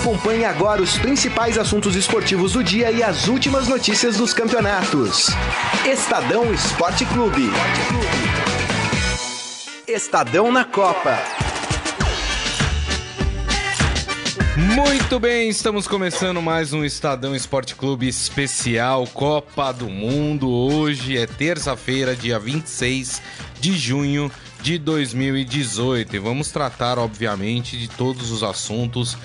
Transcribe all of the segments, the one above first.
Acompanhe agora os principais assuntos esportivos do dia e as últimas notícias dos campeonatos. Estadão Esporte Clube. Estadão na Copa. Muito bem, estamos começando mais um Estadão Esporte Clube especial Copa do Mundo. Hoje é terça-feira, dia 26 de junho de 2018 e vamos tratar, obviamente, de todos os assuntos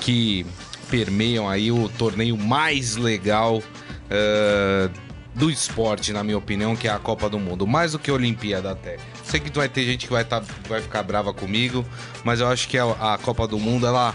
que permeiam aí o torneio mais legal uh, do esporte, na minha opinião, que é a Copa do Mundo. Mais do que a Olimpíada até. Sei que vai ter gente que vai, tá, vai ficar brava comigo, mas eu acho que a, a Copa do Mundo, ela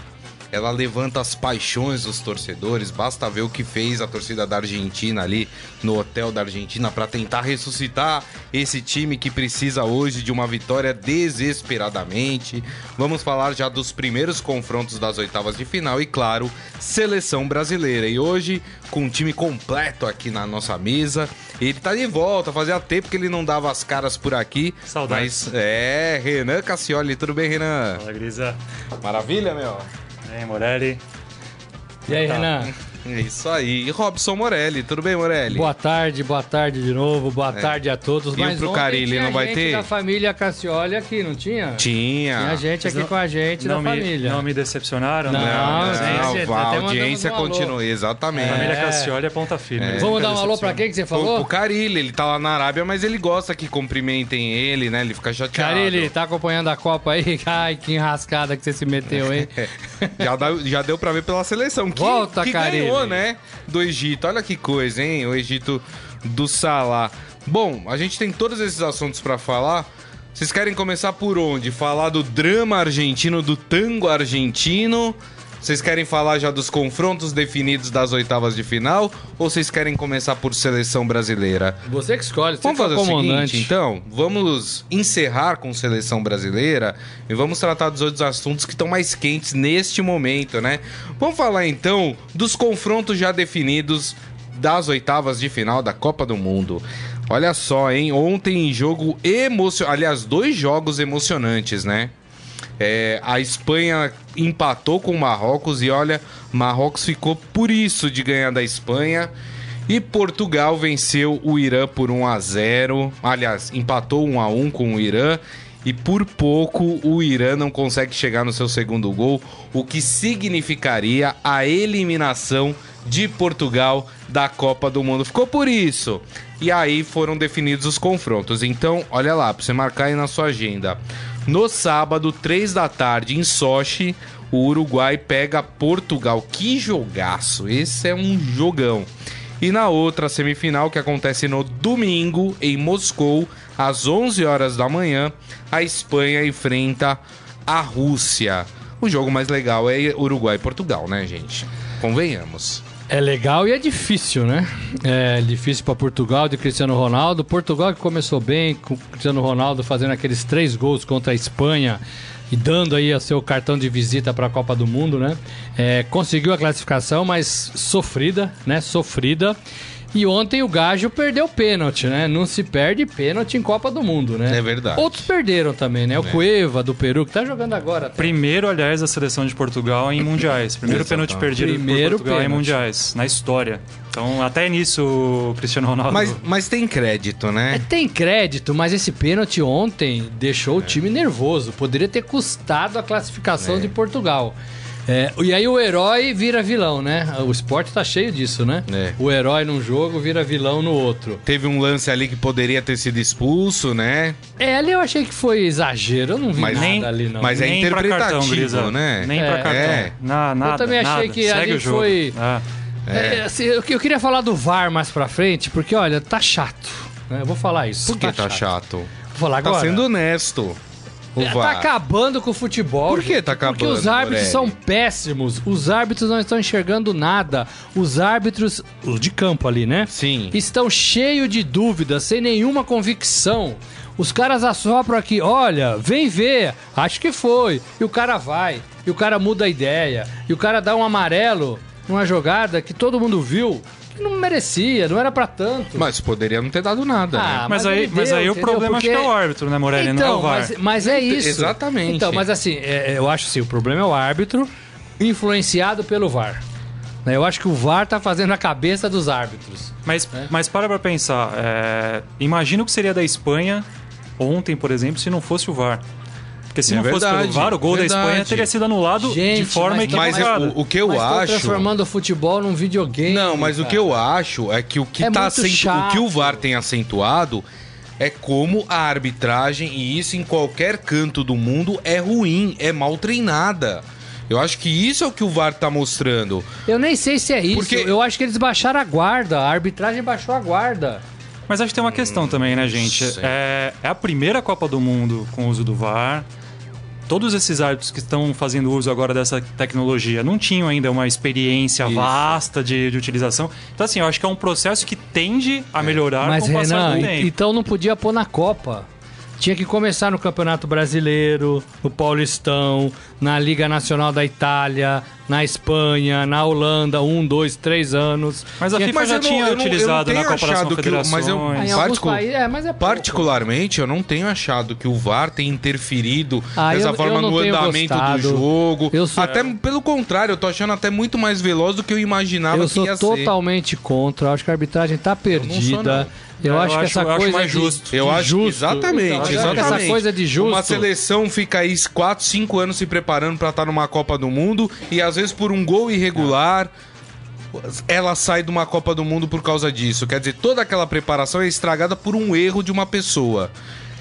ela levanta as paixões dos torcedores. Basta ver o que fez a torcida da Argentina ali no hotel da Argentina para tentar ressuscitar esse time que precisa hoje de uma vitória desesperadamente. Vamos falar já dos primeiros confrontos das oitavas de final e, claro, seleção brasileira. E hoje, com um time completo aqui na nossa mesa, ele tá de volta. Fazia tempo que ele não dava as caras por aqui. Saudades. Mas é, Renan Cassioli. Tudo bem, Renan? Fala, Grisa. Maravilha, meu? Aí, Morelli? E aí, Renan? É isso aí. E Robson Morelli, tudo bem, Morelli? Boa tarde, boa tarde de novo, boa é. tarde a todos. E Mas pro Carilli não vai ter? da família Cassioli aqui, não tinha? Tinha. Tinha gente aqui não, com a gente da me, família. Não me decepcionaram? Não, não, não, não a audiência continua, exatamente. É. A família Cassioli é ponta firme. É. Vamos dar um alô pra quem que você falou? O, o Carilli, ele tá lá na Arábia, mas ele gosta que cumprimentem ele, né? Ele fica chateado. Carilli, tá acompanhando a Copa aí? Ai, que enrascada que você se meteu, hein? já, dá, já deu pra ver pela seleção. Que, Volta, que Carilli. Ganhou, né? do Egito. Olha que coisa, hein? O Egito do Salah. Bom, a gente tem todos esses assuntos para falar. Vocês querem começar por onde? Falar do drama argentino, do tango argentino? Vocês querem falar já dos confrontos definidos das oitavas de final? Ou vocês querem começar por seleção brasileira? Você que escolhe. Você vamos fazer o seguinte, então? Vamos encerrar com seleção brasileira e vamos tratar dos outros assuntos que estão mais quentes neste momento, né? Vamos falar então dos confrontos já definidos das oitavas de final da Copa do Mundo. Olha só, hein? Ontem jogo emocionante. Aliás, dois jogos emocionantes, né? É, a Espanha empatou com o Marrocos e olha, Marrocos ficou por isso de ganhar da Espanha. E Portugal venceu o Irã por 1 a 0. Aliás, empatou 1 a 1 com o Irã e por pouco o Irã não consegue chegar no seu segundo gol, o que significaria a eliminação de Portugal da Copa do Mundo. Ficou por isso. E aí foram definidos os confrontos. Então, olha lá, para você marcar aí na sua agenda. No sábado, 3 da tarde, em Sochi, o Uruguai pega Portugal. Que jogaço! Esse é um jogão. E na outra semifinal, que acontece no domingo, em Moscou, às 11 horas da manhã, a Espanha enfrenta a Rússia. O jogo mais legal é Uruguai e Portugal, né, gente? Convenhamos. É legal e é difícil, né? É difícil para Portugal de Cristiano Ronaldo. Portugal que começou bem, com Cristiano Ronaldo fazendo aqueles três gols contra a Espanha e dando aí o seu cartão de visita para a Copa do Mundo, né? É, conseguiu a classificação, mas sofrida, né? Sofrida. E ontem o Gajo perdeu pênalti, né? Não se perde pênalti em Copa do Mundo, né? É verdade. Outros perderam também, né? O é. Cueva do Peru, que tá jogando agora. Até. Primeiro, aliás, a seleção de Portugal em mundiais. Primeiro pênalti perdido Primeiro por Portugal pênalti. em mundiais, na história. Então, até nisso, o Cristiano Ronaldo. Mas, mas tem crédito, né? É, tem crédito, mas esse pênalti ontem deixou é. o time nervoso. Poderia ter custado a classificação é. de Portugal. É, e aí o herói vira vilão, né? O esporte tá cheio disso, né? É. O herói num jogo vira vilão no outro. Teve um lance ali que poderia ter sido expulso, né? É, ali eu achei que foi exagero. Eu não vi mas nada nem, ali, não. Mas é nem interpretativo, cartão, né? Nem é. pra cartão. É. Não, nada, eu também achei nada. que Segue ali foi... Ah. É. assim, eu, eu, queria falar do VAR mais pra frente, porque, olha, tá chato. Né? Eu vou falar isso. Por que tá, tá chato? chato? Vou falar tá agora. Tá sendo honesto. Tá acabando com o futebol. Por que tá acabando? Porque os árbitros Morelli? são péssimos. Os árbitros não estão enxergando nada. Os árbitros, os de campo ali, né? Sim. Estão cheios de dúvidas, sem nenhuma convicção. Os caras assopram aqui, olha, vem ver, acho que foi. E o cara vai, e o cara muda a ideia, e o cara dá um amarelo numa jogada que todo mundo viu não merecia, não era para tanto. Mas poderia não ter dado nada. Ah, né? mas, mas, aí, deu, mas aí o problema Porque... acho que é o árbitro, né, Morelli? Então, não é o VAR. Mas, mas é isso. Exatamente. Então, mas assim, é, é, eu acho assim, o problema é o árbitro. influenciado pelo VAR. Né, eu acho que o VAR tá fazendo a cabeça dos árbitros. Mas, é. mas para pra pensar. É... Imagina o que seria da Espanha ontem, por exemplo, se não fosse o VAR. Porque se é não verdade, fosse pelo VAR, o gol verdade. da Espanha teria sido anulado Gente, de forma mas, equivocada. Mas o, o que eu mas acho. transformando o futebol num videogame. Não, mas cara. o que eu acho é que o que, é tá acentu... o que o VAR tem acentuado é como a arbitragem, e isso em qualquer canto do mundo, é ruim, é mal treinada. Eu acho que isso é o que o VAR tá mostrando. Eu nem sei se é isso. Porque... Eu acho que eles baixaram a guarda. A arbitragem baixou a guarda. Mas acho que tem uma questão também, né, gente? É, é, a primeira Copa do Mundo com o uso do VAR todos esses árbitros que estão fazendo uso agora dessa tecnologia não tinham ainda uma experiência Isso. vasta de, de, utilização. Então, assim, eu acho que é um processo que tende a melhorar Mas, com o passar Renan, do tempo. Então não podia pôr na Copa. Tinha que começar no Campeonato Brasileiro, no Paulistão, na Liga Nacional da Itália, na Espanha, na Holanda, um, dois, três anos. Mas a FIFA mas já tinha não, utilizado na Copa das Confederações. mas eu, particu países, é, mas é particularmente, eu não tenho achado que o VAR tenha interferido ah, dessa eu, forma eu no andamento gostado. do jogo. Sou... Até pelo contrário, eu tô achando até muito mais veloz do que eu imaginava eu que ia ser. Eu sou totalmente contra, acho que a arbitragem tá perdida. Eu, eu, acho que essa eu coisa mais justo. Eu acho justo. exatamente, então, exatamente. Essa coisa de justo. Uma seleção fica aí 4, 5 anos se preparando para estar tá numa Copa do Mundo e às vezes por um gol irregular ela sai de uma Copa do Mundo por causa disso. Quer dizer, toda aquela preparação é estragada por um erro de uma pessoa.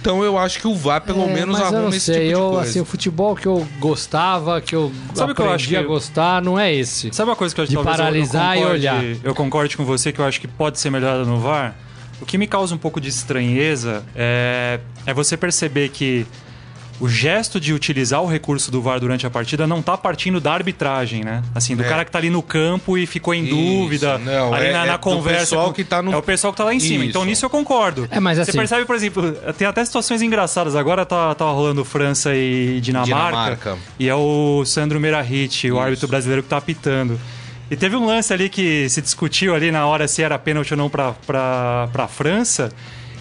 Então eu acho que o VAR pelo é, menos arruma esse tipo de eu, coisa. Assim, o futebol que eu gostava, que eu Sabe aprendi que eu acho que... a gostar, não é esse. Sabe uma coisa que eu acho de paralisar eu, eu concorde, e olhar. Eu concordo com você que eu acho que pode ser melhorada no VAR. O que me causa um pouco de estranheza é, é você perceber que o gesto de utilizar o recurso do VAR durante a partida não tá partindo da arbitragem, né? Assim, do é. cara que tá ali no campo e ficou em Isso, dúvida, não, ali é, na, na é conversa. Com... que tá no... É o pessoal que tá lá em cima. Isso. Então nisso eu concordo. É, mas assim... Você percebe, por exemplo, tem até situações engraçadas. Agora tá, tá rolando França e Dinamarca, Dinamarca. E é o Sandro Merahit, o árbitro brasileiro que tá apitando. E teve um lance ali que se discutiu ali na hora se era pênalti ou não para a França.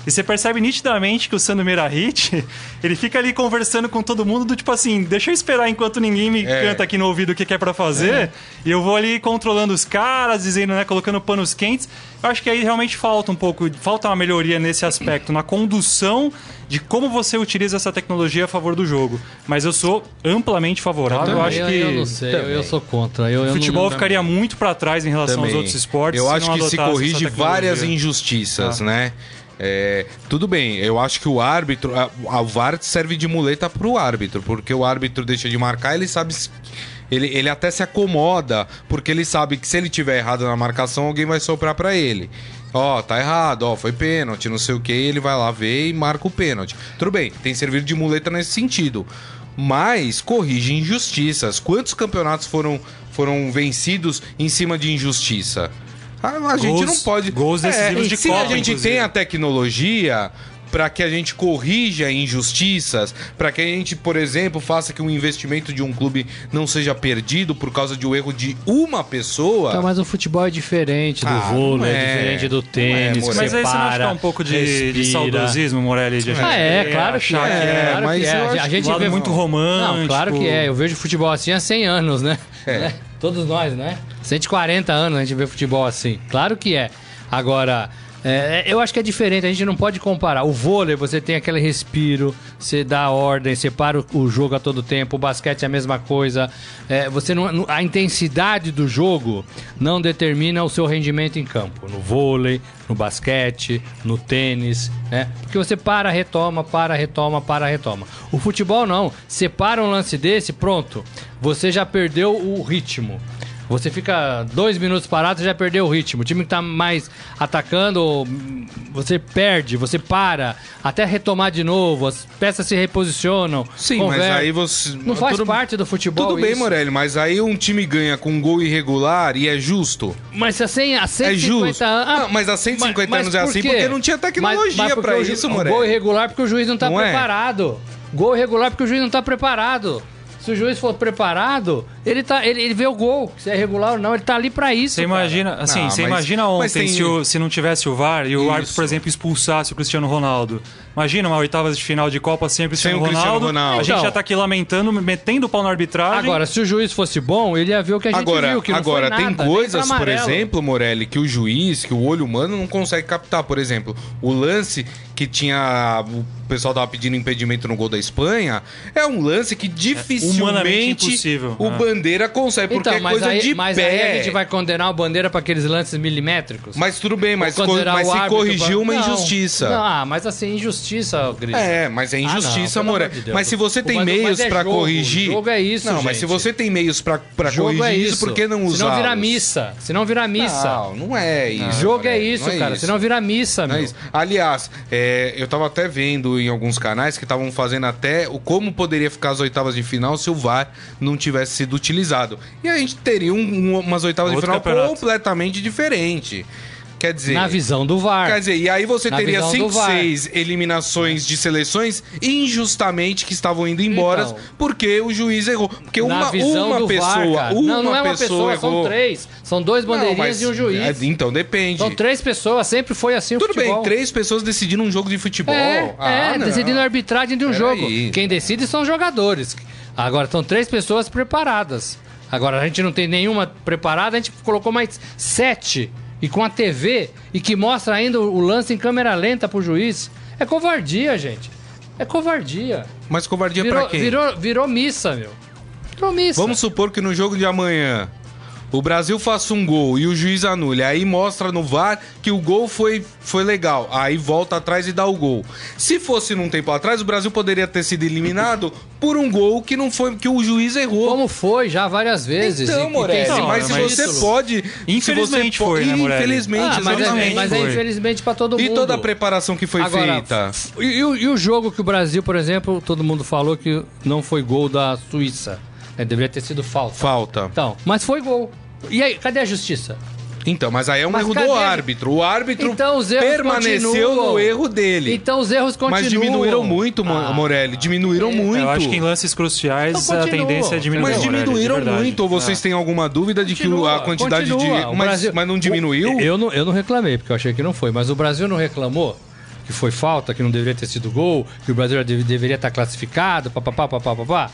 E você percebe nitidamente que o Sandro Merahit, ele fica ali conversando com todo mundo do tipo assim, deixa eu esperar enquanto ninguém me é. canta aqui no ouvido o que, que é para fazer. É. E eu vou ali controlando os caras, dizendo, né, colocando panos quentes. Eu acho que aí realmente falta um pouco, falta uma melhoria nesse aspecto, na condução de como você utiliza essa tecnologia a favor do jogo. Mas eu sou amplamente favorável. Eu, eu acho que. Eu não sei, eu, eu sou contra. Eu, o futebol não... ficaria muito para trás em relação também. aos outros esportes. Eu acho que se corrige várias injustiças, ah. né? É, tudo bem, eu acho que o árbitro. A, a VAR serve de muleta pro árbitro, porque o árbitro deixa de marcar, ele sabe. Ele, ele até se acomoda, porque ele sabe que se ele tiver errado na marcação, alguém vai soprar para ele. Ó, oh, tá errado, ó, oh, foi pênalti, não sei o que, ele vai lá ver e marca o pênalti. Tudo bem, tem servido de muleta nesse sentido. Mas corrige injustiças. Quantos campeonatos foram, foram vencidos em cima de injustiça? A, a gente não pode. Gols decisivos é, de se Copa, a gente inclusive. tem a tecnologia para que a gente corrija injustiças, para que a gente, por exemplo, faça que o investimento de um clube não seja perdido por causa de um erro de uma pessoa. Tá, mas o futebol é diferente do ah, vôlei, é, é, diferente do tênis. É, mas aí você não acha que é um pouco de, de saudosismo, Morelli? De ah, é, claro que é. é claro mas que é. A gente vê muito romântico. Não, claro que é. Eu vejo futebol assim há 100 anos, né? É. Todos nós, né? 140 anos a gente vê futebol assim. Claro que é. Agora, é, eu acho que é diferente, a gente não pode comparar. O vôlei, você tem aquele respiro, você dá ordem, você para o, jogo a todo tempo. O basquete é a mesma coisa. É, você não, a intensidade do jogo não determina o seu rendimento em campo. No vôlei, no basquete, no tênis, né? Porque você para, retoma, para, retoma, para, retoma. O futebol não. Você para um lance desse, pronto. Você já perdeu o ritmo. Você fica dois minutos parado, você já perdeu o ritmo. O time que tá mais atacando, você perde, você para, até retomar de novo, as peças se reposicionam. Sim, conversa. mas aí você. Não faz tudo, parte do futebol. Tudo bem, isso. Morelli, mas aí um time ganha com um gol irregular e é justo. Mas assim, a 150 é justo. anos. Ah, mas há 150 mas, anos é assim porque não tinha tecnologia para isso, Morelli. Gol irregular porque o juiz não tá não é? preparado. É? Gol irregular porque o juiz não tá preparado. Se o juiz for preparado, Ele, tá, ele, ele vê o gol, se é regular ou não, ele tá ali pra isso. Você imagina, assim, Não, você mas- imagina ontem tem- se, o- se não tivesse o VAR e o Isso. árbitro, por exemplo, expulsasse o Cristiano Ronaldo. Imagina uma oitavas de final de Copa sem o Cristiano, Sem o Cristiano Ronaldo. Ronaldo. A gente Então. já tá aqui lamentando, metendo o pau na arbitragem. Agora, se o juiz fosse bom, ele ia ver o que a gente Agora, viu, que não agora foi tem nada, nem coisas, por exemplo, Morelli, que o juiz, que o olho humano não consegue captar. Por exemplo, o lance que tinha. O pessoal tava pedindo impedimento no gol da Espanha. É um lance que humanamente dificilmente impossível. o É. Bandeira consegue, porque Então, é mas, coisa aí, de mas pé. aí a gente vai condenar o Bandeira pra aqueles lances milimétricos? Mas tudo bem, mas, co- mas o se corrigiu pra- uma Não. injustiça. Não, ah, mas assim, injustiça, Gris. É, mas é Ah, não, injustiça, amor de mas se você tem Mas- mas meios é jogo, corrigir. jogo é isso, Não, mas se gente. você tem meios pra Jogo corrigir é isso, por que não usar? Se não virar missa. Se não virar missa. Não, não é isso. Jogo é isso, não é cara. Se não virar missa, Não é meu. isso. Aliás, é, eu tava até vendo em alguns canais que estavam fazendo até o como poderia ficar as oitavas de final se o VAR não tivesse sido utilizado. E a gente teria um- um- umas oitavas Outro de final campeonato. completamente diferente. Quer dizer. Na visão do VAR. Quer dizer, e aí você Na teria visão 5, do VAR. 6 eliminações de seleções injustamente que estavam indo embora Então. porque o juiz errou. Porque uma, uma pessoa, VAR, uma não, não é uma pessoa, pessoa, são errou. três. São dois bandeirinhas Não, mas- e um juiz. é, então depende. São três pessoas, sempre foi assim o Tudo futebol. bem, três pessoas decidindo um jogo de futebol. É, Ah, é decidindo a arbitragem de um Pera jogo. aí. Quem decide são os jogadores. Agora, estão três pessoas preparadas. Agora, a gente não tem nenhuma preparada, a gente colocou mais sete. E com a TV, e que mostra ainda o lance em câmera lenta pro juiz. É covardia, gente. É covardia. Mas covardia Virou, pra quem? virou, virou missa, meu. Virou missa. Vamos supor que no jogo de amanhã o Brasil faça um gol e o juiz anule. Aí mostra no VAR que o gol foi, foi legal. Aí volta atrás e dá o gol. Se fosse num tempo atrás, o Brasil poderia ter sido eliminado por um gol que não foi que o juiz errou. Como foi já várias vezes. Então, e- e Morelli, sido mas se mas você título. pode. Infelizmente se você foi, né, Morelli? Infelizmente, Ah, mas, é, mas é infelizmente pra todo E mundo. toda a preparação que foi Agora, feita. E, e o- e o jogo que o Brasil, por exemplo, todo mundo falou que não foi gol da Suíça. né? Deveria ter sido falta. Falta. Então, mas foi gol. E aí, cadê a justiça? Então, mas aí é um Mas erro cadê do árbitro. O árbitro Então os erros permaneceu continuam. no erro dele. Então os erros continuam. mas diminuíram muito, Ah, Morelli. Diminuíram é. muito. Eu acho que em lances cruciais Então a tendência é diminuir. Mas Morelli, diminuíram verdade. muito. Ou vocês É. têm alguma dúvida de que a quantidade continua. de. Mas, Brasil- mas não diminuiu? Eu não, eu não reclamei, porque eu achei que não foi. Mas o Brasil não reclamou que foi falta, que não deveria ter sido gol, que o Brasil já deve- deveria estar classificado, papapá, papapá, papá.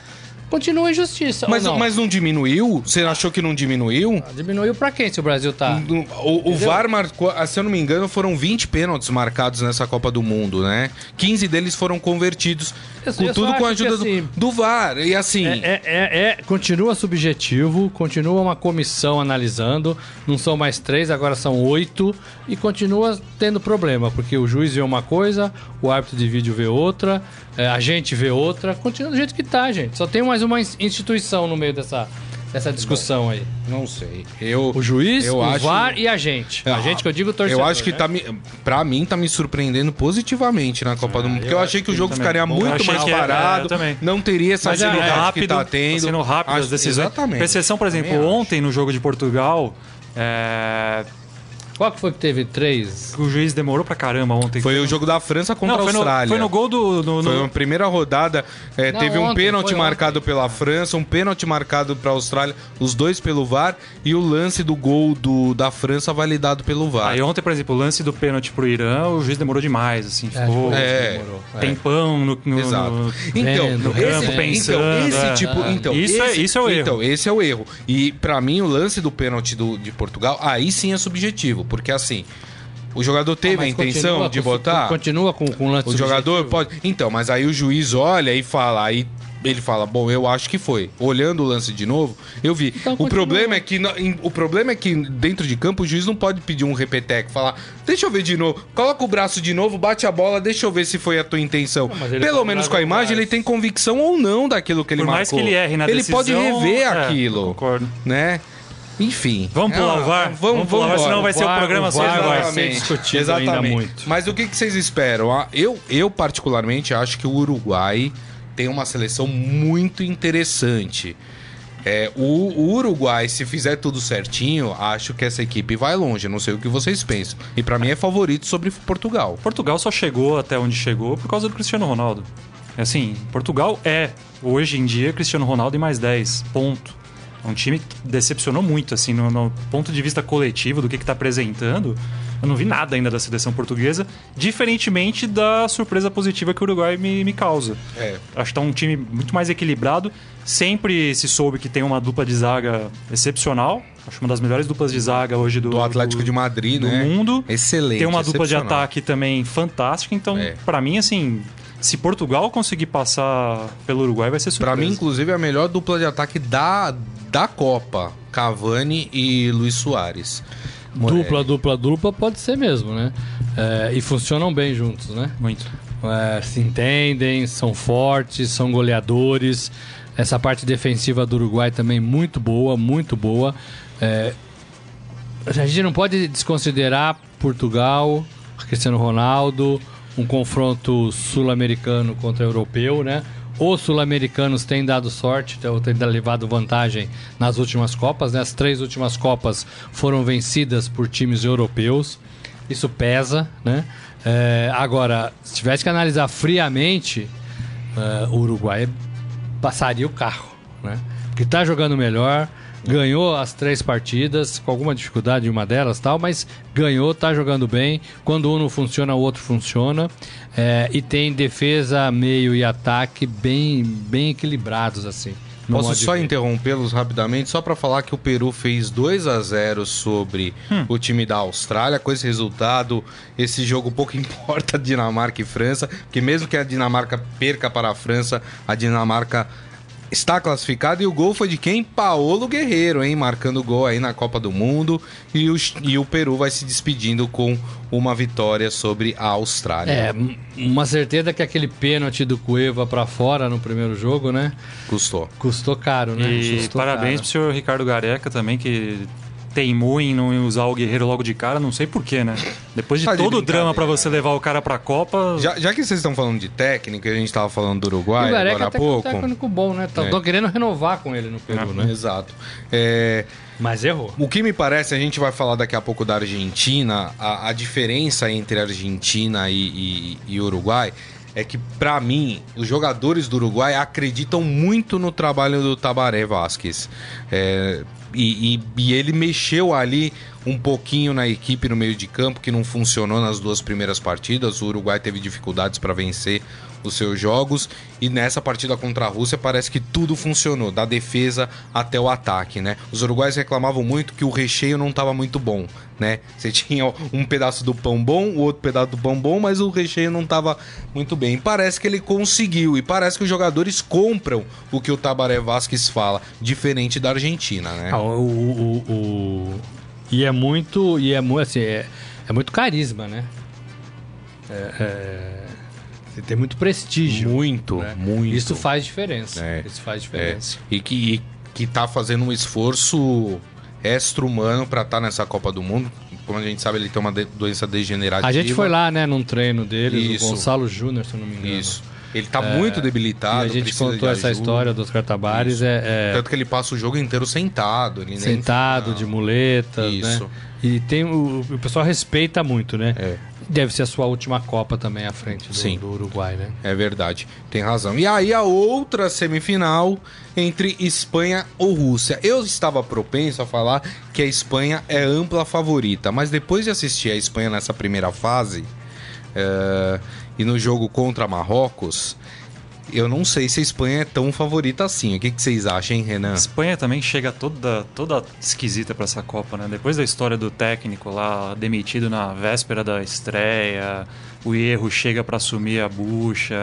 Continua a injustiça. Mas, não? mas não diminuiu? Você achou que não diminuiu? Diminuiu pra quem se o Brasil tá. O, o VAR marcou, ah, se eu não me engano, foram 20 pênaltis marcados nessa Copa do Mundo, né? 15 deles foram convertidos. Eu- com eu tudo com a ajuda do- assim, do, VAR. E assim. É, é, é- é- continua subjetivo, continua uma comissão analisando, não são mais três, agora são oito, e continua tendo problema, porque o juiz vê uma coisa, o árbitro de vídeo vê outra, é, a gente vê outra, continua do jeito que tá, gente. Só tem mais uma ins- instituição no meio dessa, dessa discussão aí. Não sei. Eu, O juiz, eu o acho... VAR e a gente. A Ah, gente que eu digo torcedor. Eu acho que né? tá me, pra mim tá me surpreendendo positivamente na Copa do Mundo, porque eu, eu achei acho que o jogo ficaria Bom, muito mais que é, parado, é, não teria essa Mas é, é agilidade rápido, que tá tendo. sendo rápido Acho- as decisões. Exatamente. Com exceção, por exemplo, ontem no jogo de Portugal, é, Qual que foi que teve três? o juiz demorou pra caramba ontem. Foi o jogo da França contra Não, a foi no, Austrália. foi no gol do. no- Foi no- uma primeira rodada, é, Não, teve um ontem, pênalti foi marcado pela França, um pênalti marcado para a Austrália, os dois pelo VAR e o lance do gol do, da França validado pelo VAR. Aí ontem, por exemplo, o lance do pênalti pro Irã, o juiz demorou demais, assim, ficou É, demorou. tempão no, no- Exato. no- Então, Vendo, esse, campo, então, pensando, esse é. tipo, então, Isso é- esse, isso é o erro. Então, esse é o erro. E pra mim o lance do pênalti do, de Portugal, aí sim é subjetivo, porque assim, o jogador teve a Mas intenção continua de botar Continua com, com o lance O jogador pode. Então, mas aí o juiz olha e fala, aí ele fala, bom, eu acho que foi. Olhando o lance de novo, eu vi. Então o continua. problema é que o problema é que dentro de campo o juiz não pode pedir um repetec, falar, deixa eu ver de novo, coloca o braço de novo, bate a bola, deixa eu ver se foi a tua intenção. ele Pelo pode menos com a imagem mais. ele tem convicção ou não daquilo que ele Por mais marcou. que ele erre na ele decisão... pode rever é, aquilo, Concordo. né? Enfim. Vamos pular Ah, o VAR? Vamos, Vamos pular senão vai ser o programa o só de vai VAR. ser discutido ainda muito. Mas o que, que vocês esperam? Ah, Eu, eu, particularmente, acho que o Uruguai tem uma seleção muito interessante. É, o, o Uruguai, se fizer tudo certinho, acho que essa equipe vai longe. Não sei o que vocês pensam. E pra mim é favorito sobre Portugal. Portugal só chegou até onde chegou por causa do Cristiano Ronaldo. Assim, Portugal é, hoje em dia, Cristiano Ronaldo e mais 10. Ponto. É um time que decepcionou muito, assim, no, no ponto de vista coletivo do que está apresentando. Eu não vi nada ainda da seleção portuguesa, diferentemente da surpresa positiva que o Uruguai me, me causa. É. Acho que tá um time muito mais equilibrado. Sempre se soube que tem uma dupla de zaga excepcional. Acho uma das melhores duplas de zaga hoje do, do Atlético do, de Madrid, do né? mundo. Excelente. Tem uma dupla de ataque também fantástica. Então, é. para mim, assim, se Portugal conseguir passar pelo Uruguai, vai ser surpresa. Para mim, inclusive, é a melhor dupla de ataque da, da Copa. Cavani e Luiz Soares. Dupla, dupla, dupla pode ser mesmo, né? É, e funcionam bem juntos, né? Muito. É, se entendem, são fortes, são goleadores. Essa parte defensiva do Uruguai também muito boa, muito boa. É, a gente não pode desconsiderar Portugal, Cristiano Ronaldo, um confronto sul-americano contra europeu, né? Os sul-americanos têm dado sorte, têm levado vantagem nas últimas Copas. Né? As três últimas Copas foram vencidas por times europeus. Isso pesa, né? É, agora, se tivesse que analisar friamente, é, o Uruguai passaria o carro, né? Porque está jogando melhor, ganhou as três partidas, com alguma dificuldade em uma delas tal, mas ganhou, tá jogando bem. Quando um não funciona, o outro funciona. É, e tem defesa, meio e ataque bem, bem equilibrados, assim. Posso só interrompê-los rapidamente, só para falar que o Peru fez 2 a 0 sobre hum. o time da Austrália. Com esse resultado, esse jogo pouco importa Dinamarca e França, porque mesmo que a Dinamarca perca para a França, a Dinamarca está classificado e o gol foi de quem? Paolo Guerreiro, hein? Marcando o gol aí na Copa do Mundo. E o, e o Peru vai se despedindo com uma vitória sobre a Austrália. É, uma certeza que aquele pênalti do Cueva para fora no primeiro jogo, né? Custou. Custou caro, né? E Custou parabéns caro. pro senhor Ricardo Gareca também, que teimou em não usar o Guerreiro logo de cara, não sei porquê, né? Depois de tá todo o drama para você levar o cara pra Copa. Já, já que vocês estão falando de técnico, a gente tava falando do Uruguai agora há pouco. É um técnico bom, né? Estão é. querendo renovar com ele no Peru, é. né? Exato. É... Mas errou. O que me parece, a gente vai falar daqui a pouco da Argentina, a, a diferença entre Argentina e, e, e Uruguai é que, para mim, os jogadores do Uruguai acreditam muito no trabalho do Tabaré Vasquez. É, e, e, e, ele mexeu ali um pouquinho na equipe no meio de campo, que não funcionou nas duas primeiras partidas. O Uruguai teve dificuldades para vencer os seus jogos. E nessa partida contra a Rússia parece que tudo funcionou, da defesa até o ataque, né? Os uruguaios reclamavam muito que o recheio não estava muito bom, né? Você tinha um pedaço do pão bom, o outro pedaço do pão bom, mas o recheio não estava muito bem. E parece que ele conseguiu, e parece que os jogadores compram o que o Tabaré Vasquez fala, diferente da Argentina, né? Ah, o, o, o, E é muito. E é muito assim, é, é muito carisma, né? é... é você tem muito prestígio. Muito, né? muito. Isso faz diferença. É. Isso faz diferença. É. E, que, e que tá fazendo um esforço extra-humano para estar tá nessa Copa do Mundo. Como a gente sabe, ele tem uma de doença degenerativa. A gente foi lá, né, num treino dele, o Gonçalo Júnior, se eu não me engano. Isso. Ele tá é, muito debilitado. a gente contou essa história dos Cartabares. É, é, Tanto que ele passa o jogo inteiro sentado. Sentado, nem... de muleta. Né? Isso. Né? E tem o, o pessoal respeita muito, né? É. Deve ser a sua última Copa também à frente do, Sim. do Uruguai, né? É verdade, tem razão. E aí a outra semifinal entre Espanha ou Rússia. Eu estava propenso a falar que a Espanha é ampla favorita, mas depois de assistir a Espanha nessa primeira fase é, e no jogo contra Marrocos, eu não sei se a Espanha é tão favorita assim. O que, que vocês acham, hein, Renan? A Espanha também chega toda, toda esquisita para essa Copa, né? Depois da história do técnico lá demitido na véspera da estreia, o erro chega para assumir a bucha.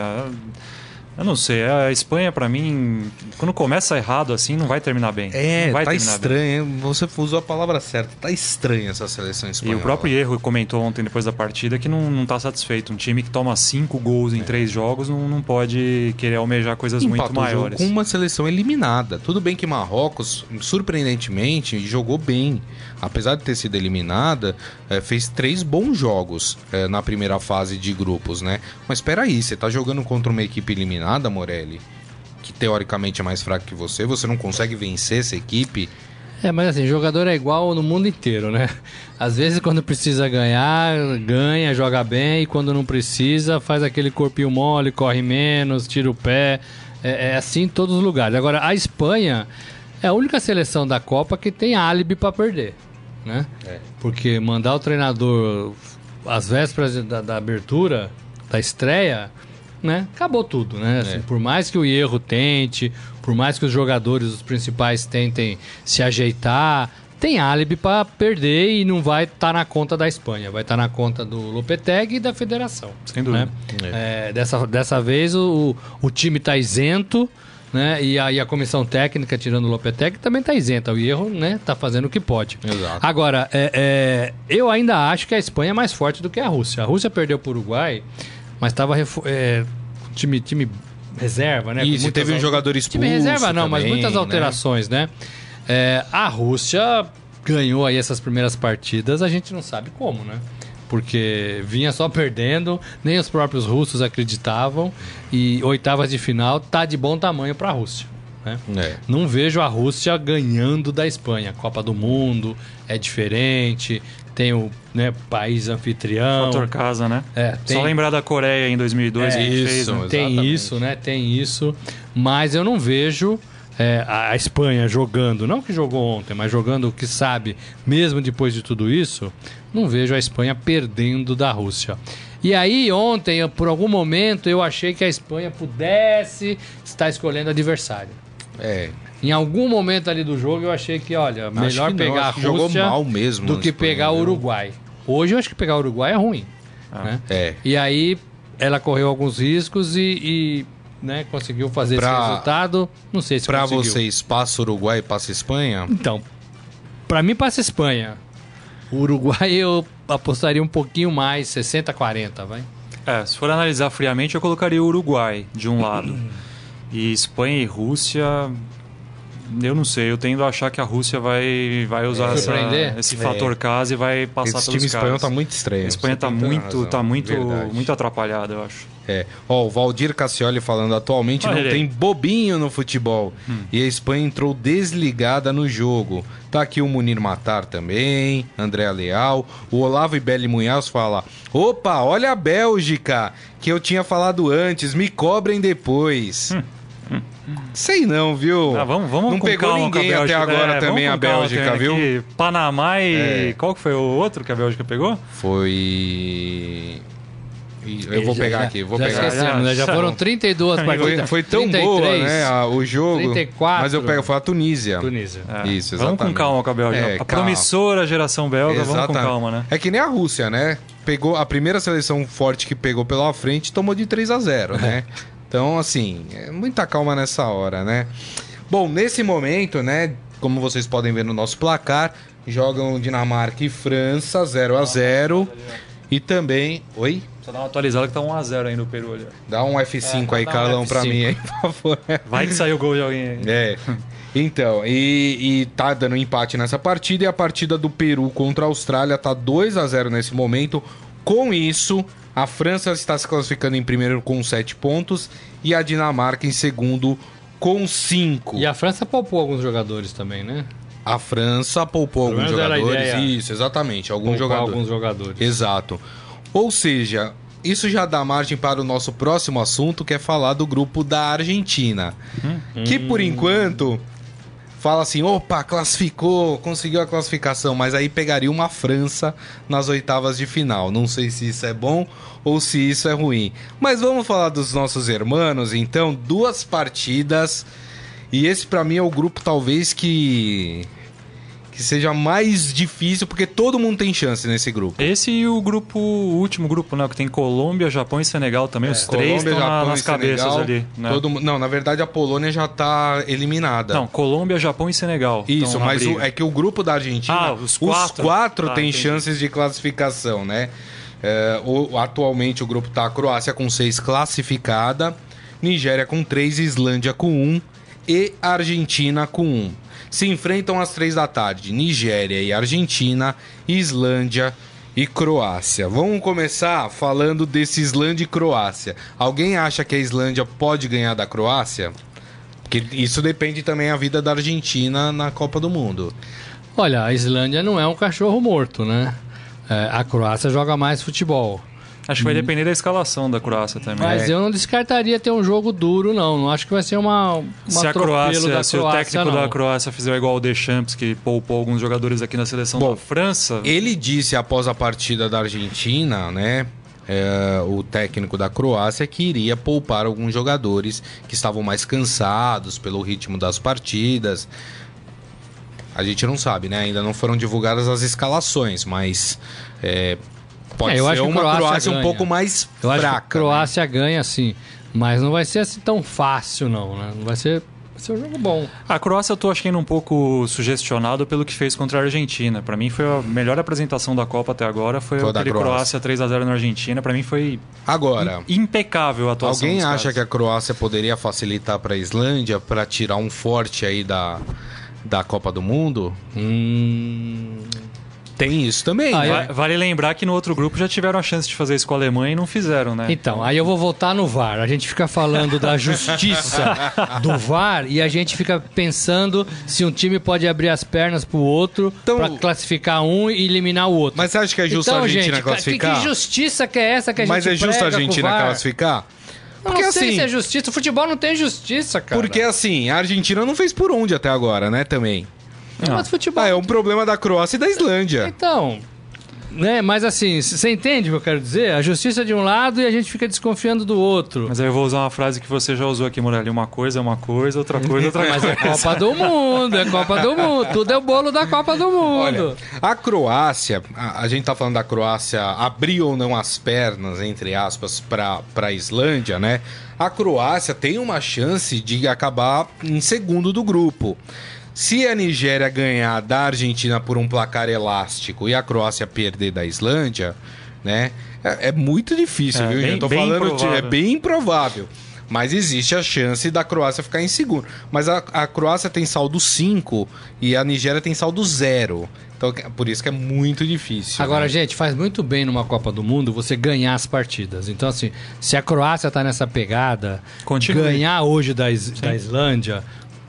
Eu não sei, a Espanha para mim, quando começa errado assim, não vai terminar bem. É, vai tá estranho. Bem. Você usou a palavra certa. Tá estranha essa seleção espanhola. E o próprio erro comentou ontem depois da partida que não, não tá satisfeito. Um time que toma cinco gols em é. três jogos não, não pode querer almejar coisas Empatou muito maiores. com uma seleção eliminada. Tudo bem que Marrocos, surpreendentemente, jogou bem. Apesar de ter sido eliminada, é, fez três bons jogos é, na primeira fase de grupos, né? Mas espera aí, você tá jogando contra uma equipe eliminada nada, Morelli, que teoricamente é mais fraco que você, você não consegue vencer essa equipe. É, mas assim, jogador é igual no mundo inteiro, né? Às vezes quando precisa ganhar, ganha, joga bem, e quando não precisa, faz aquele corpinho mole, corre menos, tira o pé. É, é assim em todos os lugares. Agora, a Espanha é a única seleção da Copa que tem álibi para perder, né? É. Porque mandar o treinador às vésperas da, da abertura, da estreia, né? Acabou tudo, né? Assim, É. Por mais que o erro tente, por mais que os jogadores, os principais, tentem se ajeitar, tem álibi para perder e não vai estar na conta da Espanha, vai estar na conta do Lopetegui e da federação. Sem dúvida. Né? É, dessa, dessa vez o, o time está isento, né? E a, e a comissão técnica, tirando o Lopetegui, também está isenta. O erro, né? Tá fazendo o que pode. Exato. Agora, é, é, eu ainda acho que a Espanha é mais forte do que a Rússia. A Rússia perdeu para o Uruguai, mas estava é, time, time reserva, né? Isso, muitas teve um jogador expulso Time reserva não, mas também, muitas né? alterações, né? É, a Rússia ganhou aí essas primeiras partidas, a gente não sabe como, né? Porque vinha só perdendo, nem os próprios russos acreditavam, e oitavas de final tá de bom tamanho para a Rússia. Né? É. Não vejo a Rússia ganhando da Espanha. Copa do Mundo é diferente, tem o né, país anfitrião. Fator casa, né? É, tem- Só lembrar da Coreia em 2002 É, que a gente isso, fez, né? Tem Exatamente. isso, né? Tem isso. Mas eu não vejo é, a Espanha jogando, não que jogou ontem, mas jogando o que sabe, mesmo depois de tudo isso, não vejo a Espanha perdendo da Rússia. E aí, ontem, eu- por algum momento, eu achei que a Espanha pudesse estar escolhendo adversário. É. Em algum momento ali do jogo, eu achei que, olha, melhor que não, pegar acho a Rússia mal mesmo do que Espanha, pegar o? Uruguai. Hoje eu acho que pegar o Uruguai é ruim. né? É. E aí ela correu alguns riscos e, e, né, conseguiu fazer Pra- esse resultado. Não sei se Pra conseguiu. vocês, passa Uruguai e passa Espanha? Então, pra mim passa a Espanha. O Uruguai eu apostaria um pouquinho mais, 60 40, vai. É, se for analisar friamente, eu colocaria o Uruguai de um lado. E Espanha e Rússia. Eu não sei, eu tendo a achar que a Rússia vai, vai usar essa- esse fator casa e vai passar Esse pelos time espanhol tá muito estranho. A Espanha tá muito, tá muito, muito atrapalhada, eu acho. É. Ó, o Valdir Cassioli falando, atualmente Olha não ele tem bobinho no futebol. E a Espanha entrou desligada no jogo. Tá aqui o Munir Matar também, André Leal. O Olavo Ibeli Munhoz fala: opa, olha a Bélgica, que eu tinha falado antes, me cobrem depois. Sei não, viu? Ah, vamos, vamos não pegou calma ninguém até agora É, também a calma Bélgica, viu? aqui. Panamá e. É. Qual que foi o outro que a Bélgica pegou? Foi. Eu vou pegar aqui, vou já pegar. esquecemos, né? Já foram 32 Foi, partidas. foi tão 33, boa, né, a- o jogo. 34. Mas eu pego, foi a Tunísia. Tunísia. É, Isso, Vamos com exatamente. calma com a Bélgica. É, a calma. promissora geração belga, vamos com Exatamente. calma, né? É que nem a Rússia, né? Pegou a primeira seleção forte que pegou pela frente, tomou de 3 a 0, né? Então, assim, é muita calma nessa hora, né? Bom, nesse momento, né, como vocês podem ver no nosso placar, jogam Dinamarca e França 0 a 0 e também, oi, Só dá uma atualizada que tá 1x0 aí no Peru ali. dá um F5 aí, dá um Carlão, pra F5. mim aí, por favor. Vai que saiu o gol de alguém aí. É. Então, e, e tá dando empate nessa partida e a partida do Peru contra a Austrália tá 2 a 0 nesse momento. Com isso, a França está se classificando em primeiro com 7 pontos e a Dinamarca em segundo com 5. E a França poupou alguns jogadores também, né? A França poupou Pelo alguns jogadores. Isso, exatamente, alguns Poupar jogadores. alguns jogadores. Exato. Ou seja, isso já dá margem para o nosso próximo assunto, que é falar do grupo da Argentina. Que por enquanto fala assim: opa, classificou, conseguiu a classificação, mas aí pegaria uma França nas oitavas de final. Não sei se isso é bom ou se isso é ruim. Mas vamos falar dos nossos hermanos, então, duas partidas. E esse pra mim é o grupo talvez que que seja mais difícil, porque todo mundo tem chance nesse grupo. Esse e o grupo, o último grupo, né? Que tem Colômbia, Japão e Senegal também. Os três É, Colômbia, estão na- Japão nas cabeças Senegal, ali. Né? todo não, na verdade a Polônia já tá eliminada. Não, Colômbia, Japão e Senegal. Isso, mas o- é que o grupo da Argentina, Ah, os quatro? Tá, têm entendi. chances de classificação, né? É, o- atualmente o grupo tá a Croácia com seis classificada, Nigéria com três, Islândia com um e Argentina com um. Se enfrentam às três da tarde, Nigéria e Argentina, Islândia e Croácia. Vamos começar falando desse Islândia e Croácia. Alguém acha que a Islândia pode ganhar da Croácia? Porque isso depende também da vida da Argentina na Copa do Mundo. Olha, a Islândia não é um cachorro morto, né? É, a Croácia joga mais futebol. Acho que vai depender da escalação da Croácia também. Mas é. eu não descartaria ter um jogo duro, não. Não acho que vai ser uma, uma se a Croácia, da se Croácia, o técnico não. da Croácia fizer igual o Deschamps, que poupou alguns jogadores aqui na seleção Bom, da França. Ele disse após a partida da Argentina, né? é, o técnico da Croácia que iria poupar alguns jogadores que estavam mais cansados pelo ritmo das partidas. A gente não sabe, né? Ainda não foram divulgadas as escalações, mas é, pode É, eu ser acho que uma Croácia Croácia um ganha. pouco mais Eu acho fraca. que a Croácia ganha, sim. Mas não vai ser assim tão fácil, não, né? Não vai ser, vai ser um jogo bom. A Croácia eu tô achando um pouco sugestionado pelo que fez contra a Argentina. Pra mim foi a melhor apresentação da Copa até agora, foi, Foi da aquele Croácia. Croácia 3 a 0 na Argentina. Pra mim foi Né? Agora, impecável a atuação. alguém acha caras. que a Croácia poderia facilitar para a Islândia para tirar um forte aí da, da Copa do Mundo? Hum... Tem isso também, Ah, né? Va- Vale lembrar que no outro grupo já tiveram a chance de fazer isso com a Alemanha e não fizeram, né? Então, aí eu vou voltar no VAR. A gente fica falando da justiça do VAR e a gente fica pensando se um time pode abrir as pernas pro outro Então- pra classificar um e eliminar o outro. Mas você acha que é justo então, a Argentina gente, classificar? Que, que justiça que é essa que a gente Mas é justo a prega com o Argentina VAR? classificar? Eu Porque não sei assim- se é justiça. O futebol não tem justiça, cara. Porque assim, a Argentina não fez por onde até agora, né, também. Mas futebol... Ah, é um problema da Croácia e da Islândia. Então... Né? Mas assim, você entende o que eu quero dizer? A justiça de um lado e a gente fica desconfiando do outro. Mas aí eu vou usar uma frase que você já usou aqui, Morelli. Uma coisa é uma coisa, outra coisa é outra Mas coisa. é Copa do Mundo, é Copa do Mundo. Tudo é o bolo da Copa do Mundo. Olha, a Croácia, a, a gente tá falando da Croácia abrir ou não as pernas, entre aspas, pra, pra Islândia, né? A Croácia tem uma chance de acabar em segundo do grupo. Se a Nigéria ganhar da Argentina por um placar elástico e a Croácia perder da Islândia, né? É, é muito difícil, É, viu? bem- Eu tô bem falando, de- é bem improvável. Mas existe a chance da Croácia ficar em segundo. Mas a, a Croácia tem saldo 5 e a Nigéria tem saldo 0. Então, por isso que é muito difícil. Agora, né? gente, faz muito bem numa Copa do Mundo você ganhar as partidas. Então, assim, se a Croácia tá nessa pegada, Continue. ganhar hoje da, Is- da Islândia,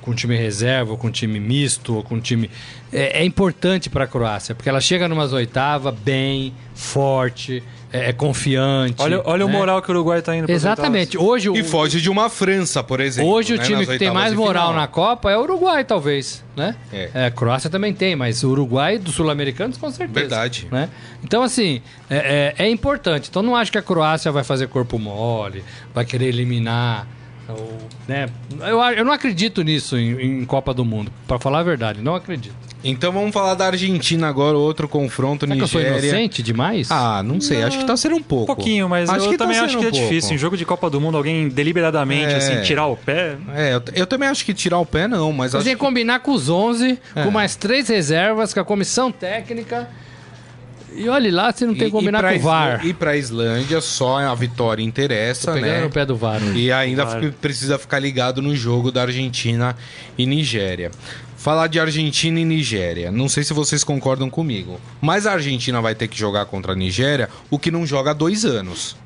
com time reserva, ou com time misto, ou com time. É, é importante pra Croácia, porque ela chega numas oitavas bem, forte, é, é confiante. Olha, olha o né? moral que o Uruguai tá indo pras Exatamente. Hoje, o, E foge de uma França, por exemplo. Hoje o né, time nas que tem mais moral na Copa é o Uruguai, talvez, né? É. a Croácia também tem, mas o Uruguai dos sul-americanos com certeza. Verdade. Né? Então, assim, é, é- é importante. Então, não acho que a Croácia vai fazer corpo mole, vai querer eliminar. Ou, né? eu, eu não acredito nisso em, em Copa do Mundo, para falar a verdade, não acredito. Então vamos falar da Argentina agora, outro confronto, Será que eu sou Nigéria. inocente demais? Ah, não sei, acho que tá sendo um pouco. Um pouquinho, mas acho eu que tá também acho sendo que é um pouco. difícil. Em jogo de Copa do Mundo, alguém deliberadamente, É. assim, tirar o pé. É, eu, eu também acho que tirar o pé não, mas acho tem que combinar com os 11, É. com mais três reservas, com a comissão técnica. E olhe lá se não tem que combinar com o VAR. E pra Islândia só a vitória interessa, né? no pé do VAR. hoje. E ainda fica- precisa ficar ligado no jogo da Argentina e Nigéria. Falar de Argentina e Nigéria, não sei se vocês concordam comigo, mas a Argentina vai ter que jogar contra a Nigéria, o que não joga há dois anos.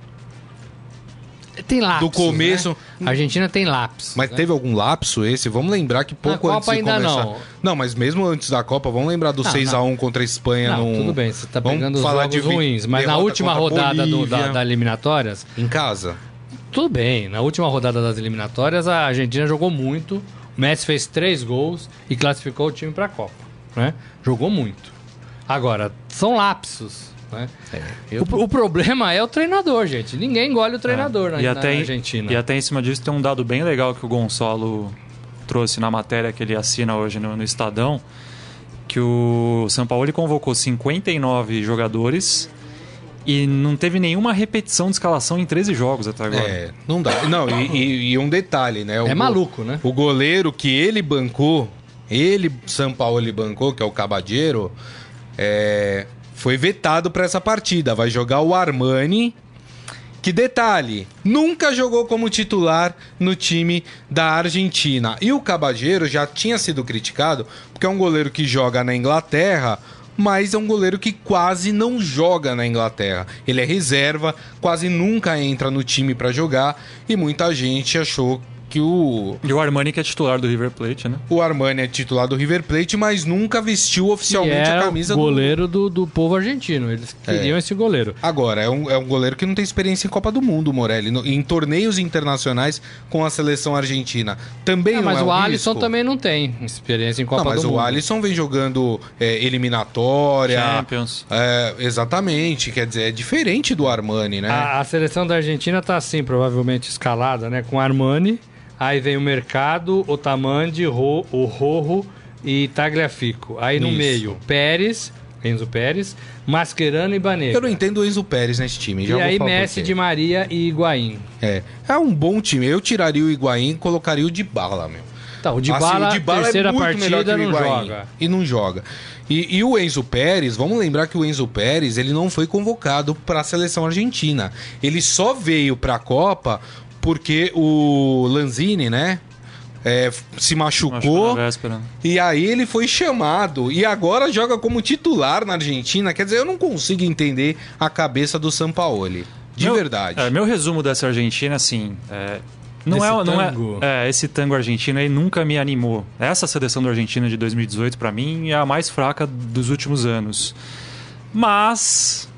Tem lapsos, Do começo- né? A Argentina tem lapsos. Mas né? teve algum lapso esse? Vamos lembrar que pouco Na antes Copa de ainda começar. não. Não, mas mesmo antes da Copa, vamos lembrar do Não, 6x1 contra a Espanha Não, no. tudo bem, você tá Vamos pegando os falar de ruins. Mas na última rodada do, da, da eliminatórias, Em casa. tudo bem. Na última rodada das eliminatórias, a Argentina jogou muito. O Messi fez três gols e classificou o time para a Copa. Né? Jogou muito. Agora, são lapsos. Né? eu- o, o problema é o treinador, gente. Ninguém engole o treinador na, e, na até, em- Argentina. e até em cima disso tem um dado bem legal que o Gonçalo trouxe na matéria que ele assina hoje no, no Estadão, que o São Paulo ele convocou 59 jogadores e não teve nenhuma repetição de escalação em 13 jogos até agora. É, não dá. Não, e, e- e um detalhe, né? O É maluco, né? O goleiro que ele bancou, ele, São Paulo, ele bancou, que é o Cabadeiro, é, foi vetado para essa partida. Vai jogar o Armani. Que detalhe, nunca jogou como titular no time da Argentina. E o Cabageiro já tinha sido criticado porque é um goleiro que joga na Inglaterra, mas é um goleiro que quase não joga na Inglaterra. Ele é reserva, quase nunca entra no time para jogar e muita gente achou que o. E o Armani que é titular do River Plate, né? O Armani é titular do River Plate, mas nunca vestiu oficialmente a camisa o goleiro do... do, do povo argentino. Eles queriam é. esse goleiro. Agora, é um, é um goleiro que não tem experiência em Copa do Mundo, Morelli. No, em torneios internacionais com a seleção argentina. Também é, não mas é um o Alisson também não tem experiência em Copa não, do Mundo. Mas o Alisson vem jogando é, eliminatória. Champions. É, exatamente. Quer dizer, é diferente do Armani, né? A, a seleção da Argentina tá assim, provavelmente escalada, né? Com Armani. Aí vem o Mercado, Otamandi, Ro, o Rojo e Tagliafico. Aí no Isso. meio, Pérez, Enzo Pérez, Mascherano e Banega. Eu não entendo o Enzo Pérez nesse time. Já e aí Messi, de Maria e Higuaín. É, é um bom time. Eu tiraria o Higuaín e colocaria o de bala, meu. Tá, o de assim, bala, é terceira é partida, não joga. E não joga. E, e, o Enzo Pérez, vamos lembrar que o Enzo Pérez ele não foi convocado para a seleção argentina. Ele só veio para a Copa porque o Lanzini, né? É, se machucou e aí ele foi chamado e agora joga como titular na Argentina. Quer dizer, eu não consigo entender a cabeça do Sampaoli. De meu, verdade. É, meu resumo dessa Argentina, assim, é, não esse é, não é- tango. é, é, esse tango argentino aí nunca me animou. Essa seleção da Argentina de 2018 para mim é a mais fraca dos últimos anos. Mas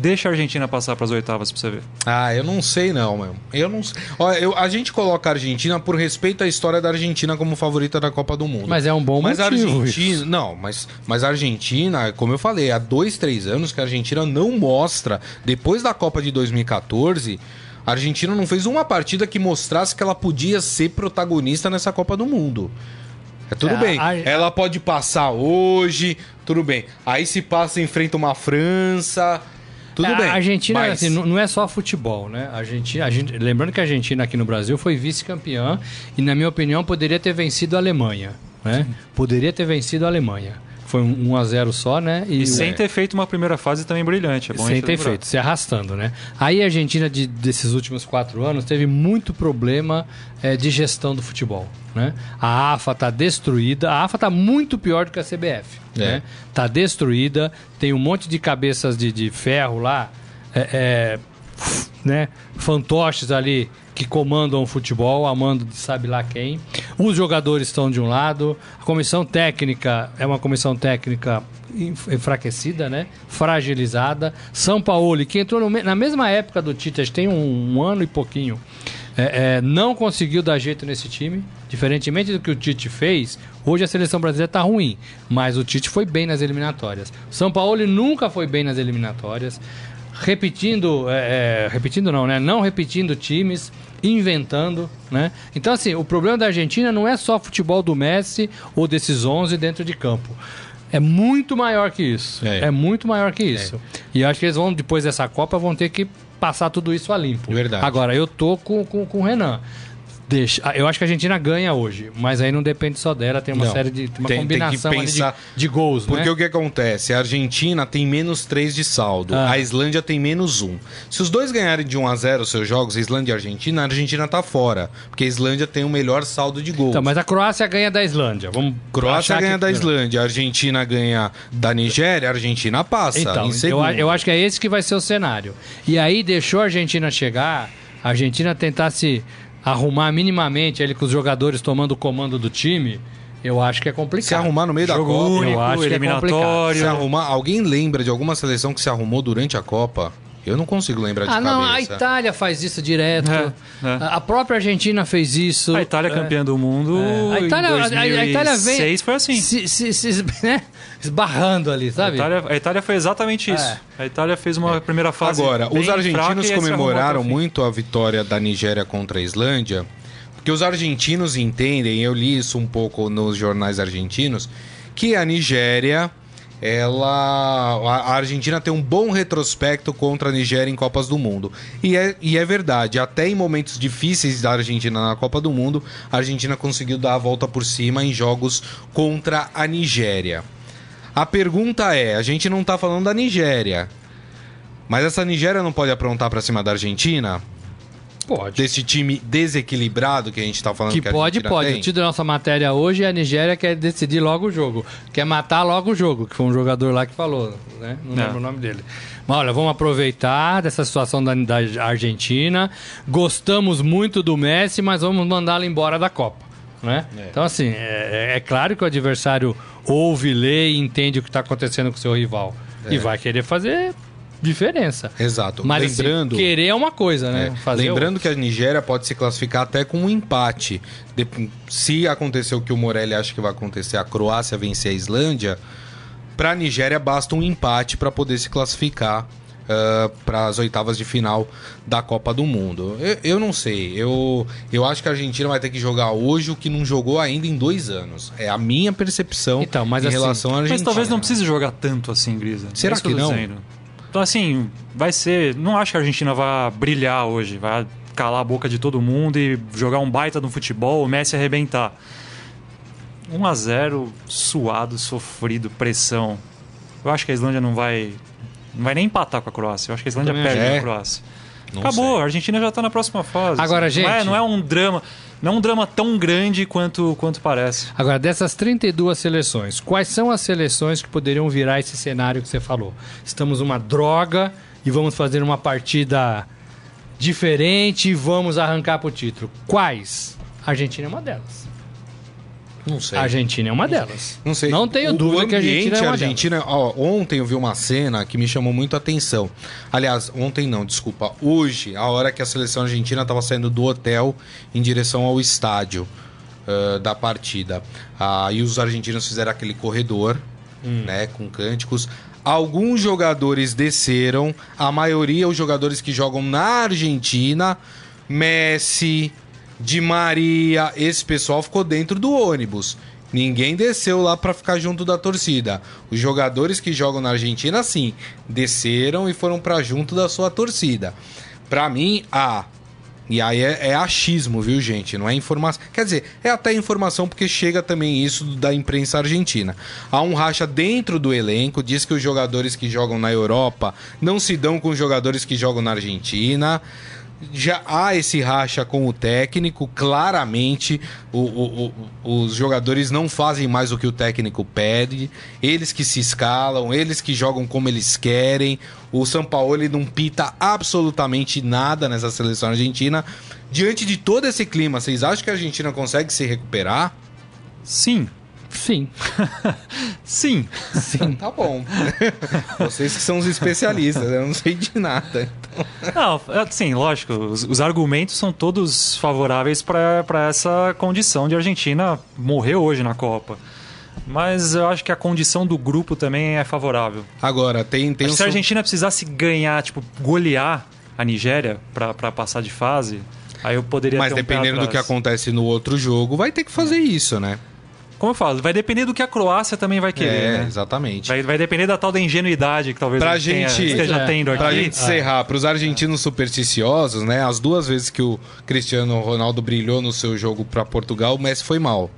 Deixa a Argentina passar para as oitavas para você ver. Ah, eu não sei não, meu. Eu não sei. Olha, eu, a gente coloca a Argentina por respeito à história da Argentina como favorita da Copa do Mundo. Mas é um bom mas motivo. A Argentina, isso. não, mas mas a Argentina, como eu falei, há dois, três anos que a Argentina não mostra depois da Copa de 2014 a Argentina não fez uma partida que mostrasse que ela podia ser protagonista nessa Copa do Mundo. É tudo é, bem. A... Ela pode passar hoje, tudo bem. Aí se passa enfrenta uma França, tudo é, bem. A Argentina mas... assim, não é só futebol, né? A Argentina, a gente, lembrando que a Argentina aqui no Brasil foi vice-campeã e, na minha opinião, poderia ter vencido a Alemanha. Né? Poderia ter vencido a Alemanha. Foi um 1x0 só, né? E, e sem é... ter feito uma primeira fase também brilhante. É bom sem ter lembrar. feito, se arrastando, né? Aí a Argentina, de, desses últimos quatro anos, teve muito problema é, de gestão do futebol. Né? A AFA está destruída. A AFA está muito pior do que a CBF. Está é. né? Tá destruída. Tem um monte de cabeças de, de ferro lá. É, é né? fantoches ali que comandam o futebol, amando de sabe lá quem. Os jogadores estão de um lado, a comissão técnica é uma comissão técnica enfraquecida, né? Fragilizada. São Paulo, que entrou no, na mesma época do Tite, tem um, um ano e pouquinho, é, é, não conseguiu dar jeito nesse time. Diferentemente do que o Tite fez, hoje a seleção brasileira está ruim, mas o Tite foi bem nas eliminatórias. São Paulo nunca foi bem nas eliminatórias repetindo, é, é, repetindo não, né? Não repetindo times, inventando, né? Então, assim, o problema da Argentina não é só futebol do Messi ou desses 11 dentro de campo. É muito maior que isso. É, é muito maior que isso. É. E acho que eles vão, depois dessa Copa, vão ter que passar tudo isso a limpo. Verdade. Agora, eu tô com, com, com o Renan. Deixa. Ah, eu acho que a Argentina ganha hoje, mas aí não depende só dela, tem uma não, série de. uma tem, combinação tem pensar, de, de, gols. Porque né? o que acontece? A Argentina tem menos 3 de saldo, ah. a Islândia tem menos 1. Se os dois ganharem de 1 a 0 os seus jogos, Islândia e Argentina, a Argentina tá fora. Porque a Islândia tem o melhor saldo de gols. Então, mas a Croácia ganha da Islândia. Vamos Croácia ganha que... da Islândia, a Argentina ganha da Nigéria, a Argentina passa. Então, eu, eu acho que é esse que vai ser o cenário. E aí deixou a Argentina chegar, a Argentina tentar se arrumar minimamente ele com os jogadores tomando o comando do time, eu acho que é complicado. Se arrumar no meio Jogo da Copa, único, eu acho que é complicado. Se arrumar, alguém lembra de alguma seleção que se arrumou durante a Copa? Eu não consigo lembrar de ah, cabeça. não, a Itália faz isso direto. É, é. A própria Argentina fez isso. A Itália é campeã do mundo. É. A Itália, 2006 a, a Itália vem, foi assim. Se, se, se, né? Esbarrando ali, sabe? A Itália, a Itália foi exatamente isso. É. A Itália fez uma é. primeira fase. Agora, os argentinos comemoraram muito a vitória da Nigéria contra a Islândia. Porque os argentinos entendem, eu li isso um pouco nos jornais argentinos, que a Nigéria ela a Argentina tem um bom retrospecto contra a Nigéria em Copas do Mundo. E é, e é verdade, até em momentos difíceis da Argentina na Copa do Mundo, a Argentina conseguiu dar a volta por cima em jogos contra a Nigéria. A pergunta é, a gente não está falando da Nigéria, mas essa Nigéria não pode aprontar para cima da Argentina? Pode. Desse time desequilibrado que a gente tá falando que, que pode, pode. Tem. O título da nossa matéria hoje é a Nigéria quer decidir logo o jogo. Quer matar logo o jogo, que foi um jogador lá que falou, né? Não, Não. lembro o nome dele. Mas olha, vamos aproveitar dessa situação da, da Argentina. Gostamos muito do Messi, mas vamos mandá-lo embora da Copa. Né? É. Então, assim, é, é, claro que o adversário ouve, lê e entende o que está acontecendo com o seu rival. É. E vai querer fazer diferença. Exato. Mas lembrando, assim, querer é uma coisa, né? É, lembrando que a Nigéria pode se classificar até com um empate. De, se acontecer o que o Morelli acha que vai acontecer, a Croácia vencer a Islândia, para a Nigéria basta um empate para poder se classificar uh, para as oitavas de final da Copa do Mundo. Eu, eu, não sei. Eu, eu acho que a Argentina vai ter que jogar hoje o que não jogou ainda em dois anos. É a minha percepção então, mas em assim, relação à Argentina. Mas talvez não precise jogar tanto assim, Grisa. Será é que, que não? Dizendo. Então, assim, vai ser. Não acho que a Argentina vai brilhar hoje, vai calar a boca de todo mundo e jogar um baita no futebol, o Messi arrebentar. 1 a 0 suado, sofrido, pressão. Eu acho que a Islândia não vai não vai nem empatar com a Croácia. Eu acho que a Islândia perde é. a Croácia. Não Acabou, sei. a Argentina já está na próxima fase. Agora, gente. Não é, não é um drama. Não um drama tão grande quanto, quanto parece. Agora, dessas 32 seleções, quais são as seleções que poderiam virar esse cenário que você falou? Estamos uma droga e vamos fazer uma partida diferente e vamos arrancar para o título. Quais? A Argentina é uma delas. Não sei. A Argentina é uma delas. Não sei. Não tenho o, dúvida o que a Argentina é uma Argentina, delas. Ó, ontem eu vi uma cena que me chamou muito a atenção. Aliás, ontem não, desculpa. Hoje, a hora que a seleção argentina estava saindo do hotel em direção ao estádio uh, da partida. Uh, e os argentinos fizeram aquele corredor, hum. né, com cânticos. Alguns jogadores desceram, a maioria os jogadores que jogam na Argentina, Messi, de Maria, esse pessoal ficou dentro do ônibus. Ninguém desceu lá para ficar junto da torcida. Os jogadores que jogam na Argentina, sim, desceram e foram para junto da sua torcida. Para mim, a e aí é, é, achismo, viu, gente? Não é informação. Quer dizer, é até informação porque chega também isso da imprensa argentina. Há um racha dentro do elenco, diz que os jogadores que jogam na Europa não se dão com os jogadores que jogam na Argentina já há esse racha com o técnico, claramente o, o, o, os jogadores não fazem mais o que o técnico pede, eles que se escalam, eles que jogam como eles querem. O São Paulo não pita absolutamente nada nessa seleção argentina. Diante de todo esse clima, vocês acham que a Argentina consegue se recuperar? Sim, Sim. Sim. Sim. Tá bom. Vocês que são os especialistas, eu não sei de nada. Então... Não, sim, lógico. Os, os, argumentos são todos favoráveis para essa condição de Argentina morrer hoje na Copa. Mas eu acho que a condição do grupo também é favorável. Agora, tem. tem um... Se a Argentina precisasse ganhar, tipo, golear a Nigéria para passar de fase, aí eu poderia Mas dependendo do que acontece no outro jogo, vai ter que fazer isso, né? Como eu falo, vai depender do que a Croácia também vai querer. É, né? exatamente. Vai, vai depender da tal da ingenuidade que talvez pra gente, tenha, esteja é. tendo aqui. Pra gente encerrar, para os argentinos supersticiosos, né? As duas vezes que o Cristiano Ronaldo brilhou no seu jogo para Portugal, o Messi foi mal.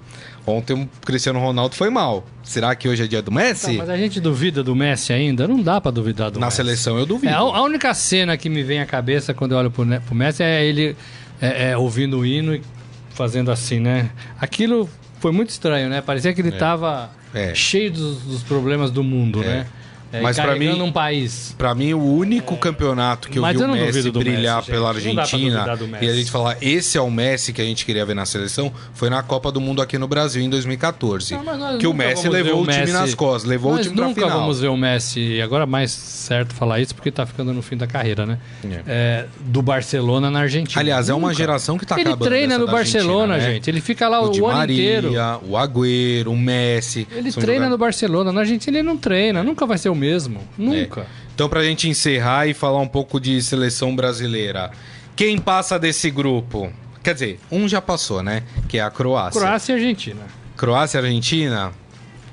Ontem o Cristiano Ronaldo foi mal. Será que hoje é dia do Messi? Não, mas a gente duvida do Messi ainda? Não dá para duvidar do Na Messi. seleção eu duvido. É, a, única cena que me vem à cabeça quando eu olho pro, pro Messi é ele é, é, ouvindo o hino e fazendo assim, né? Aquilo foi muito estranho, né? Parecia que ele estava é. cheio dos, dos, problemas do mundo, é. né? É, Mas para mim, um país. Para mim, o único campeonato que eu Mas vi eu o Messi brilhar Messi, pela Argentina e a gente falar esse é o Messi que a gente queria ver na seleção foi na Copa do Mundo aqui no Brasil em 2014, não, que o Messi levou o, o time nas costas, levou nós o time para final. Nunca vamos ver o Messi. Agora mais certo falar isso porque tá ficando no fim da carreira, né? É. É, do Barcelona na Argentina. Aliás, nunca. é uma geração que tá ele acabando. Ele treina no Barcelona, né? gente. Ele fica lá o, o ano Maria, inteiro. O Agüero, o Messi. Ele treina no Barcelona. Na Argentina ele não treina. Nunca vai ser o mesmo. Nunca. É. Nunca. Então, pra gente encerrar e falar um pouco de seleção brasileira. Quem passa desse grupo? Quer dizer, um já passou, né? Que é a Croácia. Croácia e Argentina. Croácia e Argentina?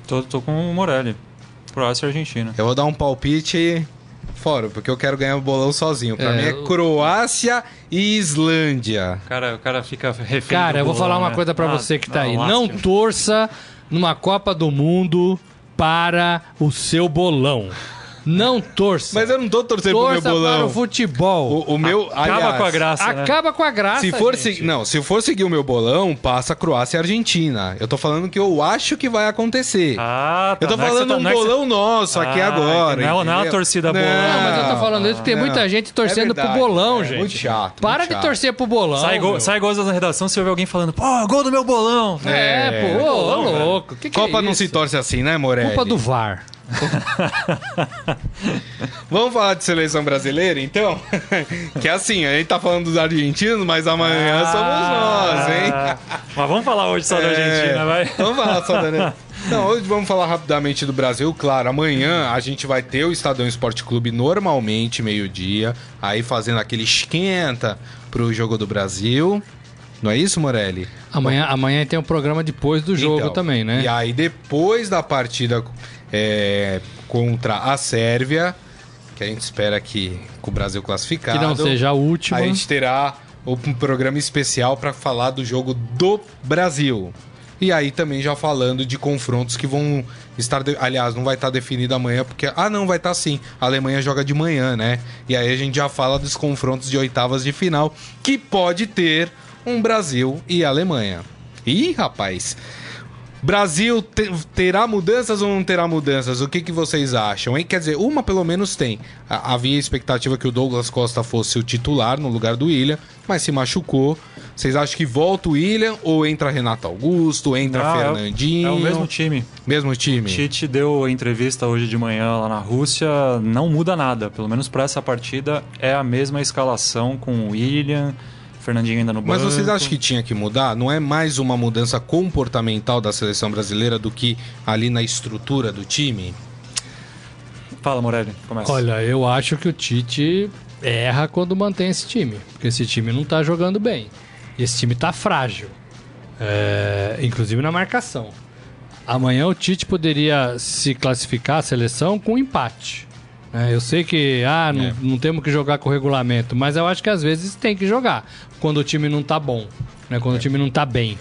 Tô, tô com o Morelli. Croácia e Argentina. Eu vou dar um palpite fora, porque eu quero ganhar o bolão sozinho. Pra é, mim é Croácia e Islândia. Cara, o cara fica refém Cara, eu vou falar uma né? coisa para ah, você que tá não, aí. Não torça numa Copa do Mundo para o seu bolão. Não torça. Mas eu não tô torcendo torça pro meu bolão. para o futebol. O, o meu, Acaba aliás, com a graça, né? Acaba com a graça, se for se, Não, se for seguir o meu bolão, passa Croácia e Argentina. Eu tô falando que eu acho que vai acontecer. Ah, tá. Eu tô não falando é um tá, bolão nosso aqui ah, agora. Não, não é a torcida não, bolão. Não, mas eu tô falando isso porque tem muita gente torcendo é pro bolão, é, gente. Muito chato. Para muito de chato. torcer pro bolão. Sai, go, sai gols da redação se houver alguém falando, pô, gol do meu bolão. É, é pô, ô, louco. Que que Copa é não se torce assim, né, Morelli? Culpa do VAR. Vamos falar de seleção brasileira, então? que é assim, a gente tá falando dos argentinos, mas amanhã ah, somos nós, hein? mas vamos falar hoje só é, da Argentina, vai. Vamos falar só da Não, hoje vamos falar rapidamente do Brasil. Claro, amanhã a gente vai ter o Estadão Esporte Clube normalmente, meio-dia, aí fazendo aquele esquenta pro jogo do Brasil. Não é isso, Morelli? Amanhã, amanhã tem um programa depois do jogo então, também, né? E aí, depois da partida é, contra a Sérvia, que a gente espera que com o Brasil classificado. Que não seja a última. A gente terá um programa especial para falar do jogo do Brasil. E aí também já falando de confrontos que vão estar. De... Aliás, não vai estar definido amanhã, porque. Ah, não, vai estar sim. A Alemanha joga de manhã, né? E aí a gente já fala dos confrontos de oitavas de final, que pode ter um Brasil e Alemanha. Ih, rapaz, Brasil te, terá mudanças ou não terá mudanças? O que, que vocês acham, hein? Quer dizer, uma pelo menos tem. Havia expectativa que o Douglas Costa fosse o titular no lugar do William, mas se machucou. Vocês acham que volta o William ou entra Renato Augusto, entra não, Fernandinho? É o, é o mesmo time. Mesmo time. O Tite deu entrevista hoje de manhã lá na Rússia, não muda nada. Pelo menos para essa partida é a mesma escalação com o William. Fernandinho ainda no banco. Mas vocês acham que tinha que mudar? Não é mais uma mudança comportamental da seleção brasileira do que ali na estrutura do time? Fala, Morelli, começa. Olha, eu acho que o Tite erra quando mantém esse time, porque esse time não tá jogando bem. E esse time tá frágil, é, inclusive na marcação. Amanhã o Tite poderia se classificar a seleção com um empate. É, eu sei que ah, não, é. não, temos que jogar com o regulamento, mas eu acho que às vezes tem que jogar quando o time não tá bom, né? quando é. o time não tá bem.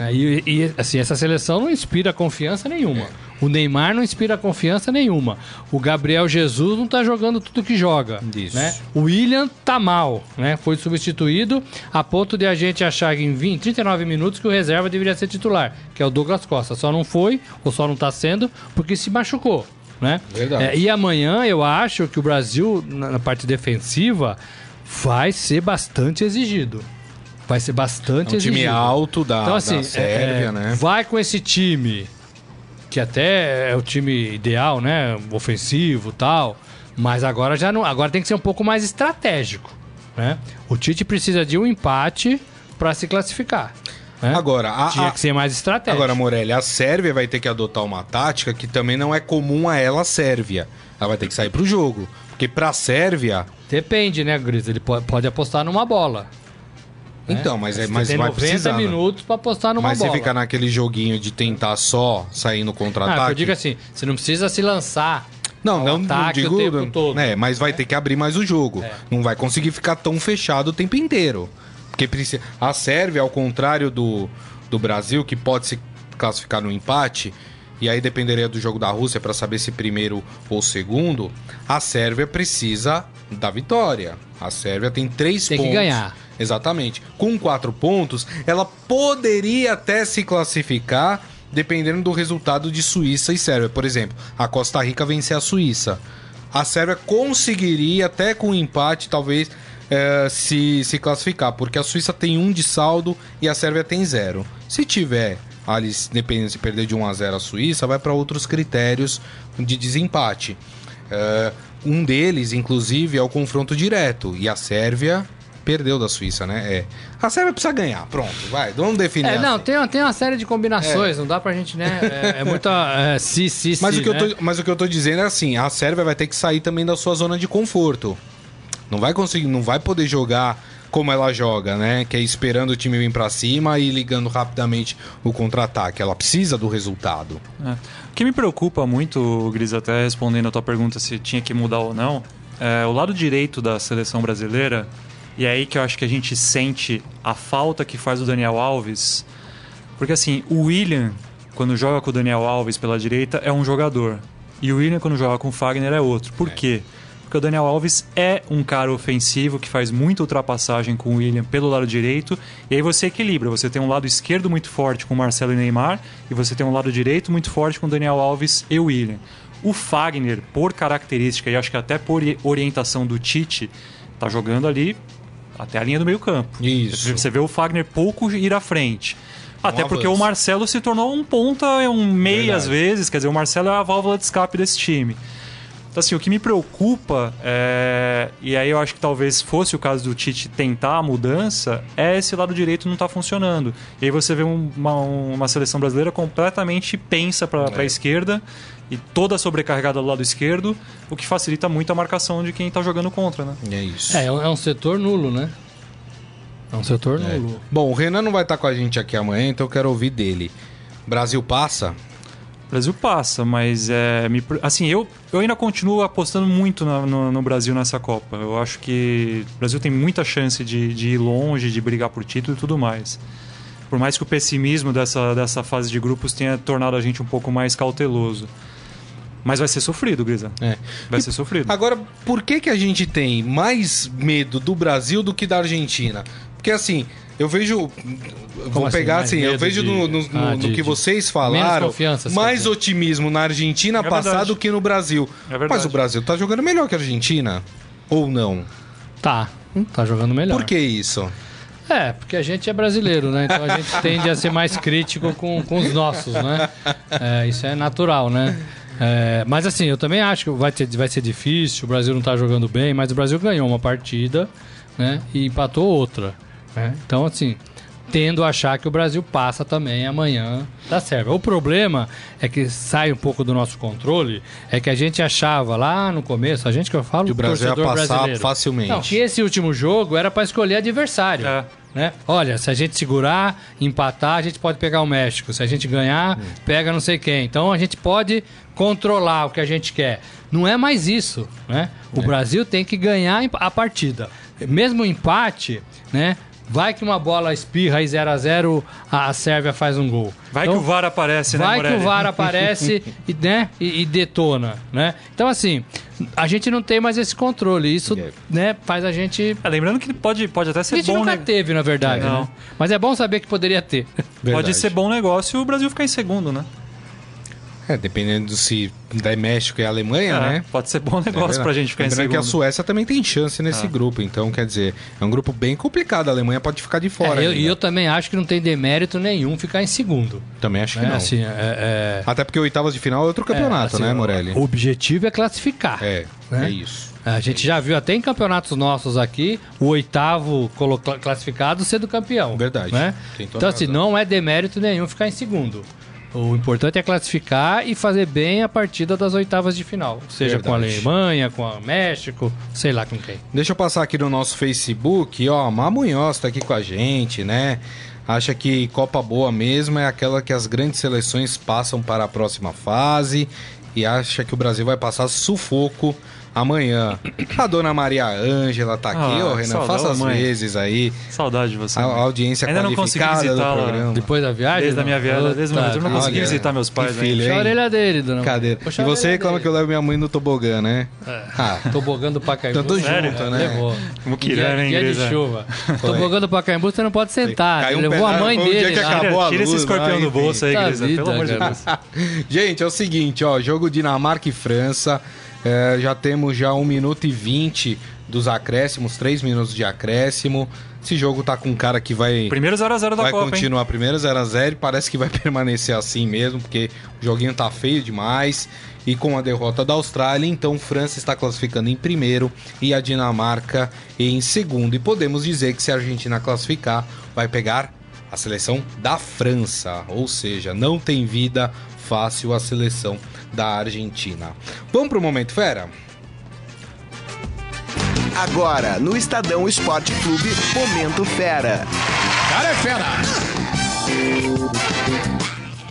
É, e, e, assim, essa seleção não inspira confiança nenhuma. É. O Neymar não inspira confiança nenhuma. O Gabriel Jesus não tá jogando tudo que joga. Isso. Né? O William tá mal, né? Foi substituído a ponto de a gente achar em 20, 39 minutos que o reserva deveria ser titular, que é o Douglas Costa. Só não foi, ou só não tá sendo, porque se machucou né? Verdade. É, e amanhã eu acho que o Brasil, na, na parte defensiva, vai ser bastante exigido. Vai ser bastante é um time alto da, então, assim, da Sérvia, é, né? Vai com esse time, que até é o time ideal, né? Ofensivo tal. Mas agora já não. Agora tem que ser um pouco mais estratégico. Né? O Tite precisa de um empate para se classificar. Né? Agora, a, tinha que ser mais estratégico. Agora, Morelli, a Sérvia vai ter que adotar uma tática que também não é comum a ela, a Sérvia. Ela vai ter que sair pro jogo. Porque pra Sérvia. Depende, né, Gris? Ele pode apostar numa bola. Né? Então, mas, é, mas vai 90 precisar. Né? minutos para apostar numa mas bola. Mas você fica naquele joguinho de tentar só sair no contra-ataque. Ah, eu digo assim, você não precisa se lançar. Não, não, não digo, o tempo todo. É, mas vai ter que abrir mais o jogo. É. Não vai conseguir ficar tão fechado o tempo inteiro. Porque a Sérvia, ao contrário do, do Brasil, que pode se classificar no empate, e aí dependeria do jogo da Rússia para saber se primeiro ou segundo, a Sérvia precisa da vitória. A Sérvia tem três tem pontos. Tem que ganhar. Exatamente. Com quatro pontos, ela poderia até se classificar dependendo do resultado de Suíça e Sérvia. Por exemplo, a Costa Rica vencer a Suíça. A Sérvia conseguiria, até com um empate, talvez é, se, se classificar, porque a Suíça tem um de saldo e a Sérvia tem zero. Se tiver ali, dependendo se perder de 1 a 0 a Suíça, vai para outros critérios de desempate. É, um deles, inclusive, é o confronto direto. E a Sérvia perdeu da Suíça, né? É. A Sérvia precisa ganhar, pronto, vai, vamos definir. É, não, assim. tem, tem uma série de combinações, é. não dá pra gente, né? É, é muita. É, si, si, mas, si, o que né? eu tô, mas o que eu tô dizendo é assim: a Sérvia vai ter que sair também da sua zona de conforto. Não vai conseguir, não vai poder jogar como ela joga, né? Que é esperando o time vir para cima e ligando rapidamente o contra-ataque. Ela precisa do resultado. É. O que me preocupa muito, Gris, até respondendo a tua pergunta se tinha que mudar ou não, é o lado direito da seleção brasileira. E é aí que eu acho que a gente sente a falta que faz o Daniel Alves. Porque assim, o William, quando joga com o Daniel Alves pela direita, é um jogador. E o William, quando joga com o Fagner, é outro. Por é. quê? Porque o Daniel Alves é um cara ofensivo que faz muita ultrapassagem com o William pelo lado direito. E aí você equilibra. Você tem um lado esquerdo muito forte com o Marcelo e Neymar. E você tem um lado direito muito forte com o Daniel Alves e o William. O Fagner, por característica e acho que até por orientação do Tite, tá jogando ali até a linha do meio campo. Isso. Você vê o Fagner pouco ir à frente. Até porque o Marcelo se tornou um ponta, um meia às vezes. Quer dizer, o Marcelo é a válvula de escape desse time. Então, assim, o que me preocupa, é... e aí eu acho que talvez fosse o caso do Tite tentar a mudança, é esse lado direito não tá funcionando. E aí você vê uma, uma seleção brasileira completamente pensa para é. a esquerda e toda sobrecarregada do lado esquerdo, o que facilita muito a marcação de quem está jogando contra, né? É isso. É, é um setor nulo, né? É um setor é. nulo. Bom, o Renan não vai estar com a gente aqui amanhã, então eu quero ouvir dele. Brasil passa? Brasil passa, mas é, me, assim, eu, eu ainda continuo apostando muito no, no, no, Brasil nessa Copa. Eu acho que o Brasil tem muita chance de, de ir longe, de brigar por título e tudo mais. Por mais que o pessimismo dessa, dessa fase de grupos tenha tornado a gente um pouco mais cauteloso. Mas vai ser sofrido, Grisa. É. Vai e ser sofrido. Agora, por que, que a gente tem mais medo do Brasil do que da Argentina? Porque assim, eu vejo. vou assim, pegar assim, eu vejo de... no, no, ah, no, de, que vocês falaram mais otimismo na Argentina é passar do que no Brasil. É Mas o Brasil tá jogando melhor que a Argentina? Ou não? Tá, tá jogando melhor. Por que isso? É, porque a gente é brasileiro, né? Então a gente tende a ser mais crítico com, com os nossos, né? É, isso é natural, né? É, mas assim, eu também acho que vai, ter, vai ser difícil, o Brasil não está jogando bem, mas o Brasil ganhou uma partida né, e empatou outra. Né? Então, assim, tendo a achar que o Brasil passa também amanhã da Sérvia. O problema é que sai um pouco do nosso controle, é que a gente achava lá no começo, a gente que eu falo, que o Brasil ia passar brasileiro, facilmente. Não, que esse último jogo era para escolher adversário. É. Né? Olha, se a gente segurar, empatar, a gente pode pegar o México. Se a gente ganhar, hum. pega não sei quem. Então a gente pode controlar o que a gente quer. Não é mais isso, né? O é. Brasil tem que ganhar a partida. Mesmo o empate, né? Vai que uma bola espirra e 0 a 0 a Sérvia faz um gol. Vai então, que o VAR aparece, né, Vai que o VAR aparece e, né, e, e, detona, né? Então, assim, a gente não tem mais esse controle. Isso, né, faz a gente... É, lembrando que pode, pode até ser bom... A gente bom nunca teve, na verdade, é. né? Mas é bom saber que poderia ter. Verdade. Pode ser bom negócio o Brasil ficar em segundo, né? É, dependendo se da México e Alemanha, é, né? Pode ser bom negócio é, pra gente ficar em segundo. que a Suécia também tem chance nesse é. grupo, então quer dizer, é um grupo bem complicado, a Alemanha pode ficar de fora. É, e eu, eu, também acho que não tem demérito nenhum ficar em segundo. Também acho que é, não. Assim, é, Até porque oitavas de final é outro campeonato, assim, né, Morelli? O objetivo é classificar. É, né? é isso. A gente já viu até em campeonatos nossos aqui o oitavo classificado sendo campeão. Verdade. Né? Então, assim, não é demérito nenhum ficar em segundo. O importante é classificar e fazer bem a partida das oitavas de final. Seja Verdade. com a Alemanha, com a México, sei lá com quem. Deixa eu passar aqui no nosso Facebook, ó, Mamunhoz tá aqui com a gente, né? Acha que Copa Boa mesmo é aquela que as grandes seleções passam para a próxima fase e acha que o Brasil vai passar sufoco amanhã. A dona Maria Ângela tá aqui, ó, ah, Renan, faça as vezes aí. Saudade de você. A, a audiência Ainda não do programa. Depois da viagem? Desde a minha viagem, desde o momento. Eu não consegui visitar meus pais ainda. Filho, Puxa a orelha dele, dona Cadê? e você reclama que eu levo minha mãe no tobogã, né? É. Ah. Tobogã do Pacaembu. Tanto junto, né? Levou. Muquirana, hein, Dia de chuva. Tobogã do Pacaembu você não pode sentar. Ele levou a mãe dele. Tira esse escorpião do bolso aí, Grisa. Pelo amor de Deus. Gente, é o seguinte, ó. Jogo Dinamarca e França. É, já temos já 1 minuto e 20 dos acréscimos, 3 minutos de acréscimo. Esse jogo tá com um cara que vai. Primeiro 0x0 da vai Copa. Vai continuar hein? primeiro 0x0 e parece que vai permanecer assim mesmo, porque o joguinho tá feio demais. E com a derrota da Austrália, então França está classificando em primeiro e a Dinamarca em segundo. E podemos dizer que se a Argentina classificar, vai pegar a seleção da França. Ou seja, não tem vida fácil a seleção da Argentina. Vamos para o Momento Fera? Agora, no Estadão Esporte Clube, Momento Fera. Cara é fera!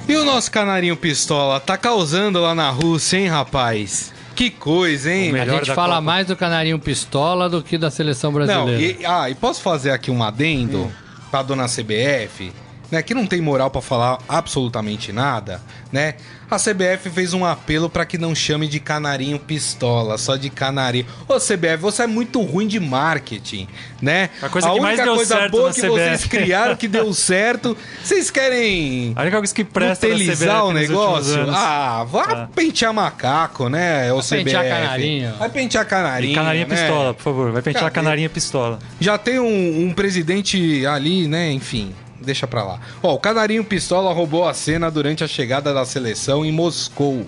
E o nosso canarinho pistola tá causando lá na Rússia, hein, rapaz? Que coisa, hein? A gente fala Copa. mais do canarinho pistola do que da seleção brasileira. Não, e, ah, e posso fazer aqui um adendo hum. pra dona CBF? Né, que não tem moral para falar absolutamente nada, né? A CBF fez um apelo para que não chame de canarinho pistola, só de canarinho. Ô CBF, você é muito ruim de marketing, né? A, coisa a que única coisa boa que CBF. vocês criaram que deu certo, vocês querem a única coisa que presta utilizar o negócio? Ah, vá ah. pentear macaco, né? O vai CBF. pentear canarinho. Vai pentear canarinho. E canarinho né? pistola, por favor. Vai pentear canarinho pistola. Já tem um, um presidente ali, né? Enfim, deixa pra lá. Ó, o Canarinho Pistola roubou a cena durante a chegada da seleção em Moscou.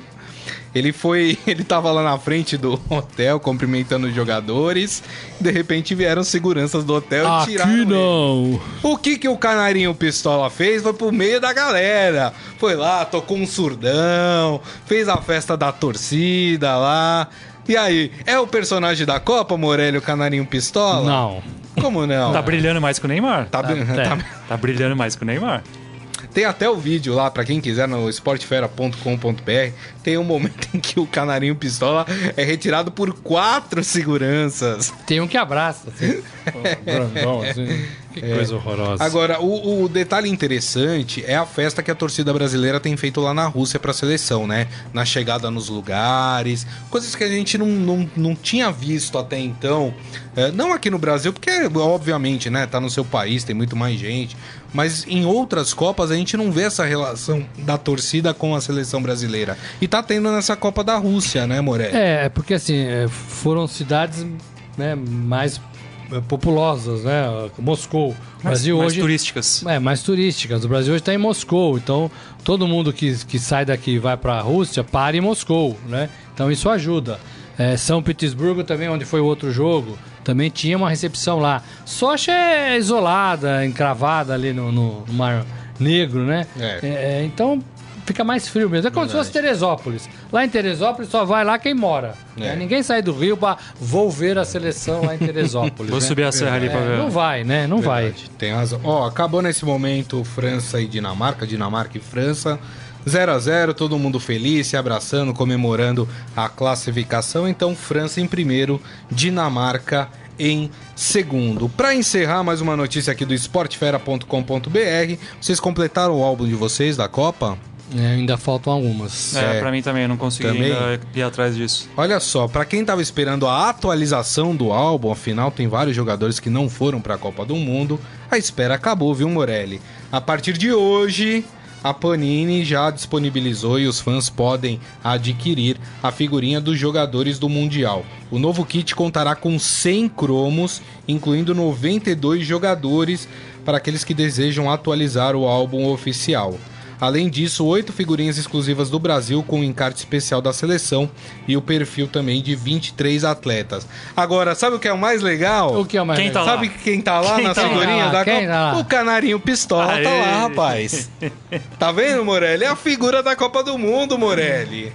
Ele foi, ele tava lá na frente do hotel cumprimentando os jogadores. De repente vieram seguranças do hotel Aqui e tiraram não. Ele. O que que o Canarinho Pistola fez? Foi pro meio da galera. Foi lá, tocou um surdão, fez a festa da torcida lá. E aí, é o personagem da Copa, Morelli, o Canarinho Pistola? Não. Como não? Tá brilhando mais que o Neymar. Tá, tá, tá, tá brilhando mais que o Neymar. Tem até o vídeo lá, para quem quiser, no esportefera.com.br. Tem um momento em que o canarinho pistola é retirado por quatro seguranças. Tem um que abraça, assim. Grandão, assim. Que é. coisa horrorosa. Agora, o, o, detalhe interessante é a festa que a torcida brasileira tem feito lá na Rússia para a seleção, né? Na chegada nos lugares, coisas que a gente não, não, não tinha visto até então. É, não aqui no Brasil, porque obviamente, né? Tá no seu país, tem muito mais gente. Mas em outras Copas a gente não vê essa relação da torcida com a seleção brasileira. E tá tendo nessa Copa da Rússia, né, Moré? É, porque assim, é, foram cidades né, mais populosas, né? Moscou. O Brasil mais, hoje, turísticas. É, mais turísticas. O Brasil hoje está em Moscou, então todo mundo que, que sai daqui e vai para a Rússia para em Moscou, né? Então isso ajuda. É, São Petersburgo também, onde foi o outro jogo, também tinha uma recepção lá. Sochi é isolada, encravada ali no, no Mar Negro, né? É. É, então fica mais frio mesmo. É como Verdade. se fosse Teresópolis. Lá em Teresópolis só vai lá quem mora. É. Né? Ninguém sai do Rio para vou ver a seleção lá em Teresópolis. vou né? subir a serra ali para ver. Não vai, né? Não Verdade. vai. Tem razão. Ó, acabou nesse momento França e Dinamarca, Dinamarca e França. 0 a 0 todo mundo feliz, se abraçando, comemorando a classificação. Então, França em primeiro, Dinamarca em segundo. Para encerrar mais uma notícia aqui do esportefera.com.br, vocês completaram o álbum de vocês da Copa? É, ainda faltam algumas. É, é, pra mim também, eu não consegui também? ir atrás disso. Olha só, para quem tava esperando a atualização do álbum, afinal tem vários jogadores que não foram para a Copa do Mundo, a espera acabou, viu, Morelli? A partir de hoje, a Panini já disponibilizou e os fãs podem adquirir a figurinha dos jogadores do Mundial. O novo kit contará com 100 cromos, incluindo 92 jogadores para aqueles que desejam atualizar o álbum oficial. Além disso, oito figurinhas exclusivas do Brasil com o encarte especial da seleção e o perfil também de 23 atletas. Agora, sabe o que é o mais legal? O que é o mais quem legal? Tá sabe quem tá lá quem na tá figurinha lá? da quem Copa? Tá o Canarinho Pistola Aê. tá lá, rapaz. tá vendo, Morelli? É a figura da Copa do Mundo, Morelli.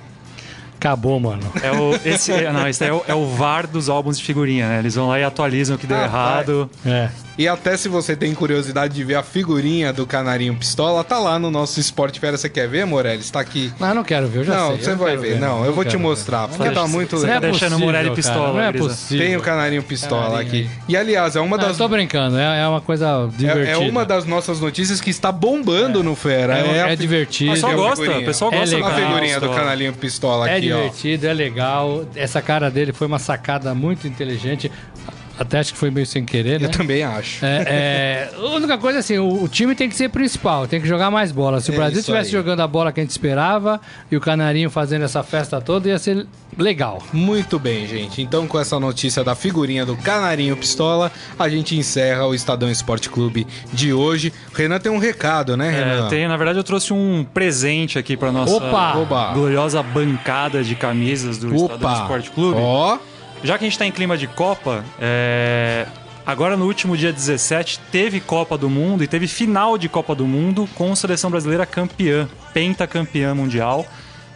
Acabou, mano. É o, esse, não, esse é o, é o VAR dos álbuns de figurinha, né? Eles vão lá e atualizam o que deu ah, errado. É. E até se você tem curiosidade de ver a figurinha do Canarinho Pistola, tá lá no nosso Esporte Fera. Você quer ver, Morelli? Está aqui. Não, eu não quero ver, eu já não, sei. Não, você vai ver. ver. Não, eu vou te mostrar, porque tá muito legal. Você tá deixando o Morelli Pistola. Não é possível. Tem o Canarinho Pistola Canarinho aqui. E aliás, é uma das. Não, eu tô brincando, é, é uma coisa divertida. É, é, uma das nossas notícias que está bombando é. no Fera. É, é, é divertido. O pessoal gosta, o pessoal gosta é legal, da figurinha do Canarinho Pistola é aqui, ó. É divertido, é legal. Essa cara dele foi uma sacada muito inteligente. Até acho que foi meio sem querer, né? Eu também acho. É, é, a única coisa assim, o, o, time tem que ser principal, tem que jogar mais bola. Se o é Brasil estivesse jogando a bola que a gente esperava e o Canarinho fazendo essa festa toda, ia ser legal. Muito bem, gente. Então, com essa notícia da figurinha do Canarinho Pistola, a gente encerra o Estadão Esporte Clube de hoje. O Renan tem um recado, né, é, Renan? É, tem, na verdade, eu trouxe um presente aqui para nossa Opa! gloriosa bancada de camisas do Opa! Estadão Esporte Clube. Ó! Oh. Já que a gente está em clima de Copa, é... agora no último dia 17 teve Copa do Mundo e teve final de Copa do Mundo com a seleção brasileira campeã, pentacampeã mundial.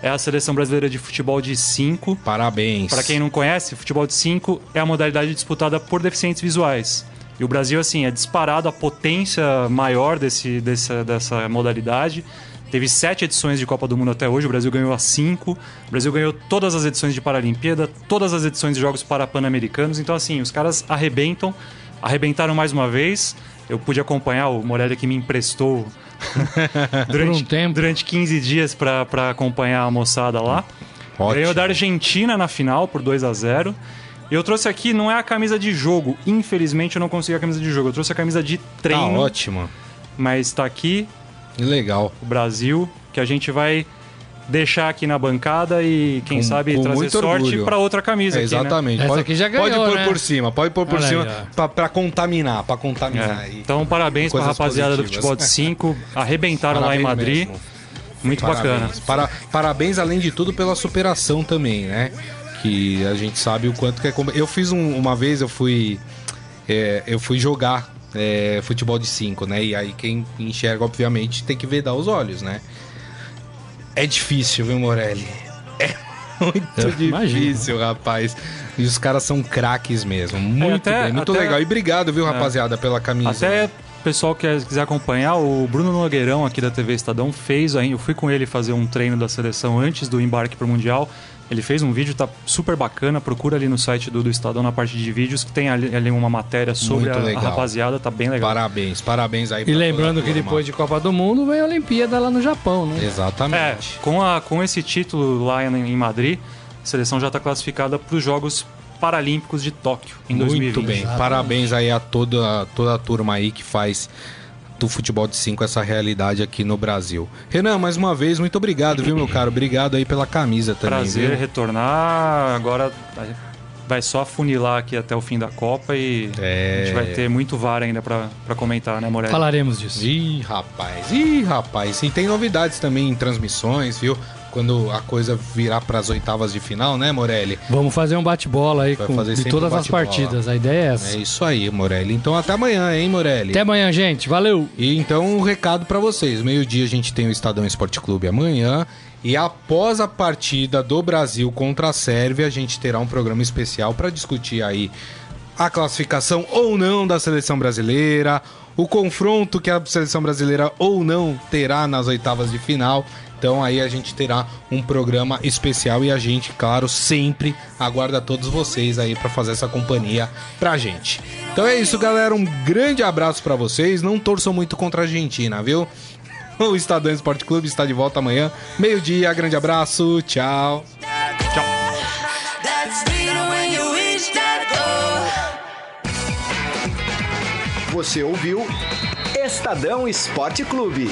É a seleção brasileira de futebol de 5. Parabéns. Para quem não conhece, futebol de 5 é a modalidade disputada por deficientes visuais. E o Brasil, assim, é disparado a potência maior desse, dessa, dessa modalidade. Teve sete edições de Copa do Mundo até hoje, o Brasil ganhou as cinco. O Brasil ganhou todas as edições de Paralimpíada, todas as edições de Jogos Parapan-Americanos. Então, assim, os caras arrebentam, arrebentaram mais uma vez. Eu pude acompanhar, o Morelli que me emprestou durante, um tempo. durante 15 dias para acompanhar a moçada lá. Ótimo. Ganhou da Argentina na final por 2 a 0 e eu trouxe aqui, não é a camisa de jogo. Infelizmente eu não consegui a camisa de jogo. Eu trouxe a camisa de treino. Tá ótimo. Mas tá aqui. Legal. O Brasil, que a gente vai deixar aqui na bancada e quem com, sabe com trazer sorte para outra camisa. É, exatamente. Aqui, né? Essa aqui já ganhou, pode pôr né? por cima, pode pôr por Olha cima para contaminar, para contaminar. É. Então parabéns para a rapaziada positivas. do futebol de 5, arrebentaram parabéns lá em Madrid. Mesmo. Muito parabéns. bacana. Para, parabéns além de tudo pela superação também, né? Que a gente sabe o quanto que é. Eu fiz um, uma vez, eu fui. É, eu fui jogar é, futebol de 5, né? E aí quem enxerga, obviamente, tem que vedar os olhos, né? É difícil, viu, Morelli? É muito difícil, rapaz. E os caras são craques mesmo. Muito é, até, bem, muito até, legal. E obrigado, viu, é. rapaziada, pela camisa. Até pessoal que quiser acompanhar, o Bruno Nogueirão aqui da TV Estadão fez aí. Eu fui com ele fazer um treino da seleção antes do embarque para o Mundial. Ele fez um vídeo, tá super bacana. Procura ali no site do, do Estadão, na parte de vídeos, que tem ali, ali uma matéria sobre a, a, rapaziada, tá bem legal. Parabéns, parabéns aí. E lembrando que depois de Copa do Mundo vem a Olimpíada lá no Japão, né? Exatamente. É, com, a, com esse título lá em, em Madrid, a seleção já está classificada para os Jogos Paralímpicos de Tóquio em Muito 2020. Muito bem, parabéns aí a toda, toda a turma aí que faz do futebol de 5 essa realidade aqui no Brasil. Renan, mais uma vez, muito obrigado, viu, meu caro? Obrigado aí pela camisa também. Prazer viu? retornar. Agora vai só funilar aqui até o fim da Copa e é... a gente vai ter muito VAR ainda para comentar, né, Moreira? Falaremos disso. Ih, rapaz, ih, rapaz. E tem novidades também em transmissões, viu? Quando a coisa virar para as oitavas de final, né, Morelli? Vamos fazer um bate-bola aí com, de todas um as partidas. A ideia é essa. É isso aí, Morelli. Então até amanhã, hein, Morelli? Até amanhã, gente. Valeu. E então um recado para vocês. Meio-dia a gente tem o Estadão Esporte Clube amanhã. E após a partida do Brasil contra a Sérvia, a gente terá um programa especial para discutir aí a classificação ou não da seleção brasileira, o confronto que a seleção brasileira ou não terá nas oitavas de final. Então aí a gente terá um programa especial e a gente, claro, sempre aguarda todos vocês aí para fazer essa companhia pra gente. Então é isso, galera, um grande abraço para vocês. Não torçam muito contra a Argentina, viu? O Estadão Esporte Clube está de volta amanhã, meio-dia. Grande abraço, tchau. Tchau. Você ouviu Estadão Esporte Clube.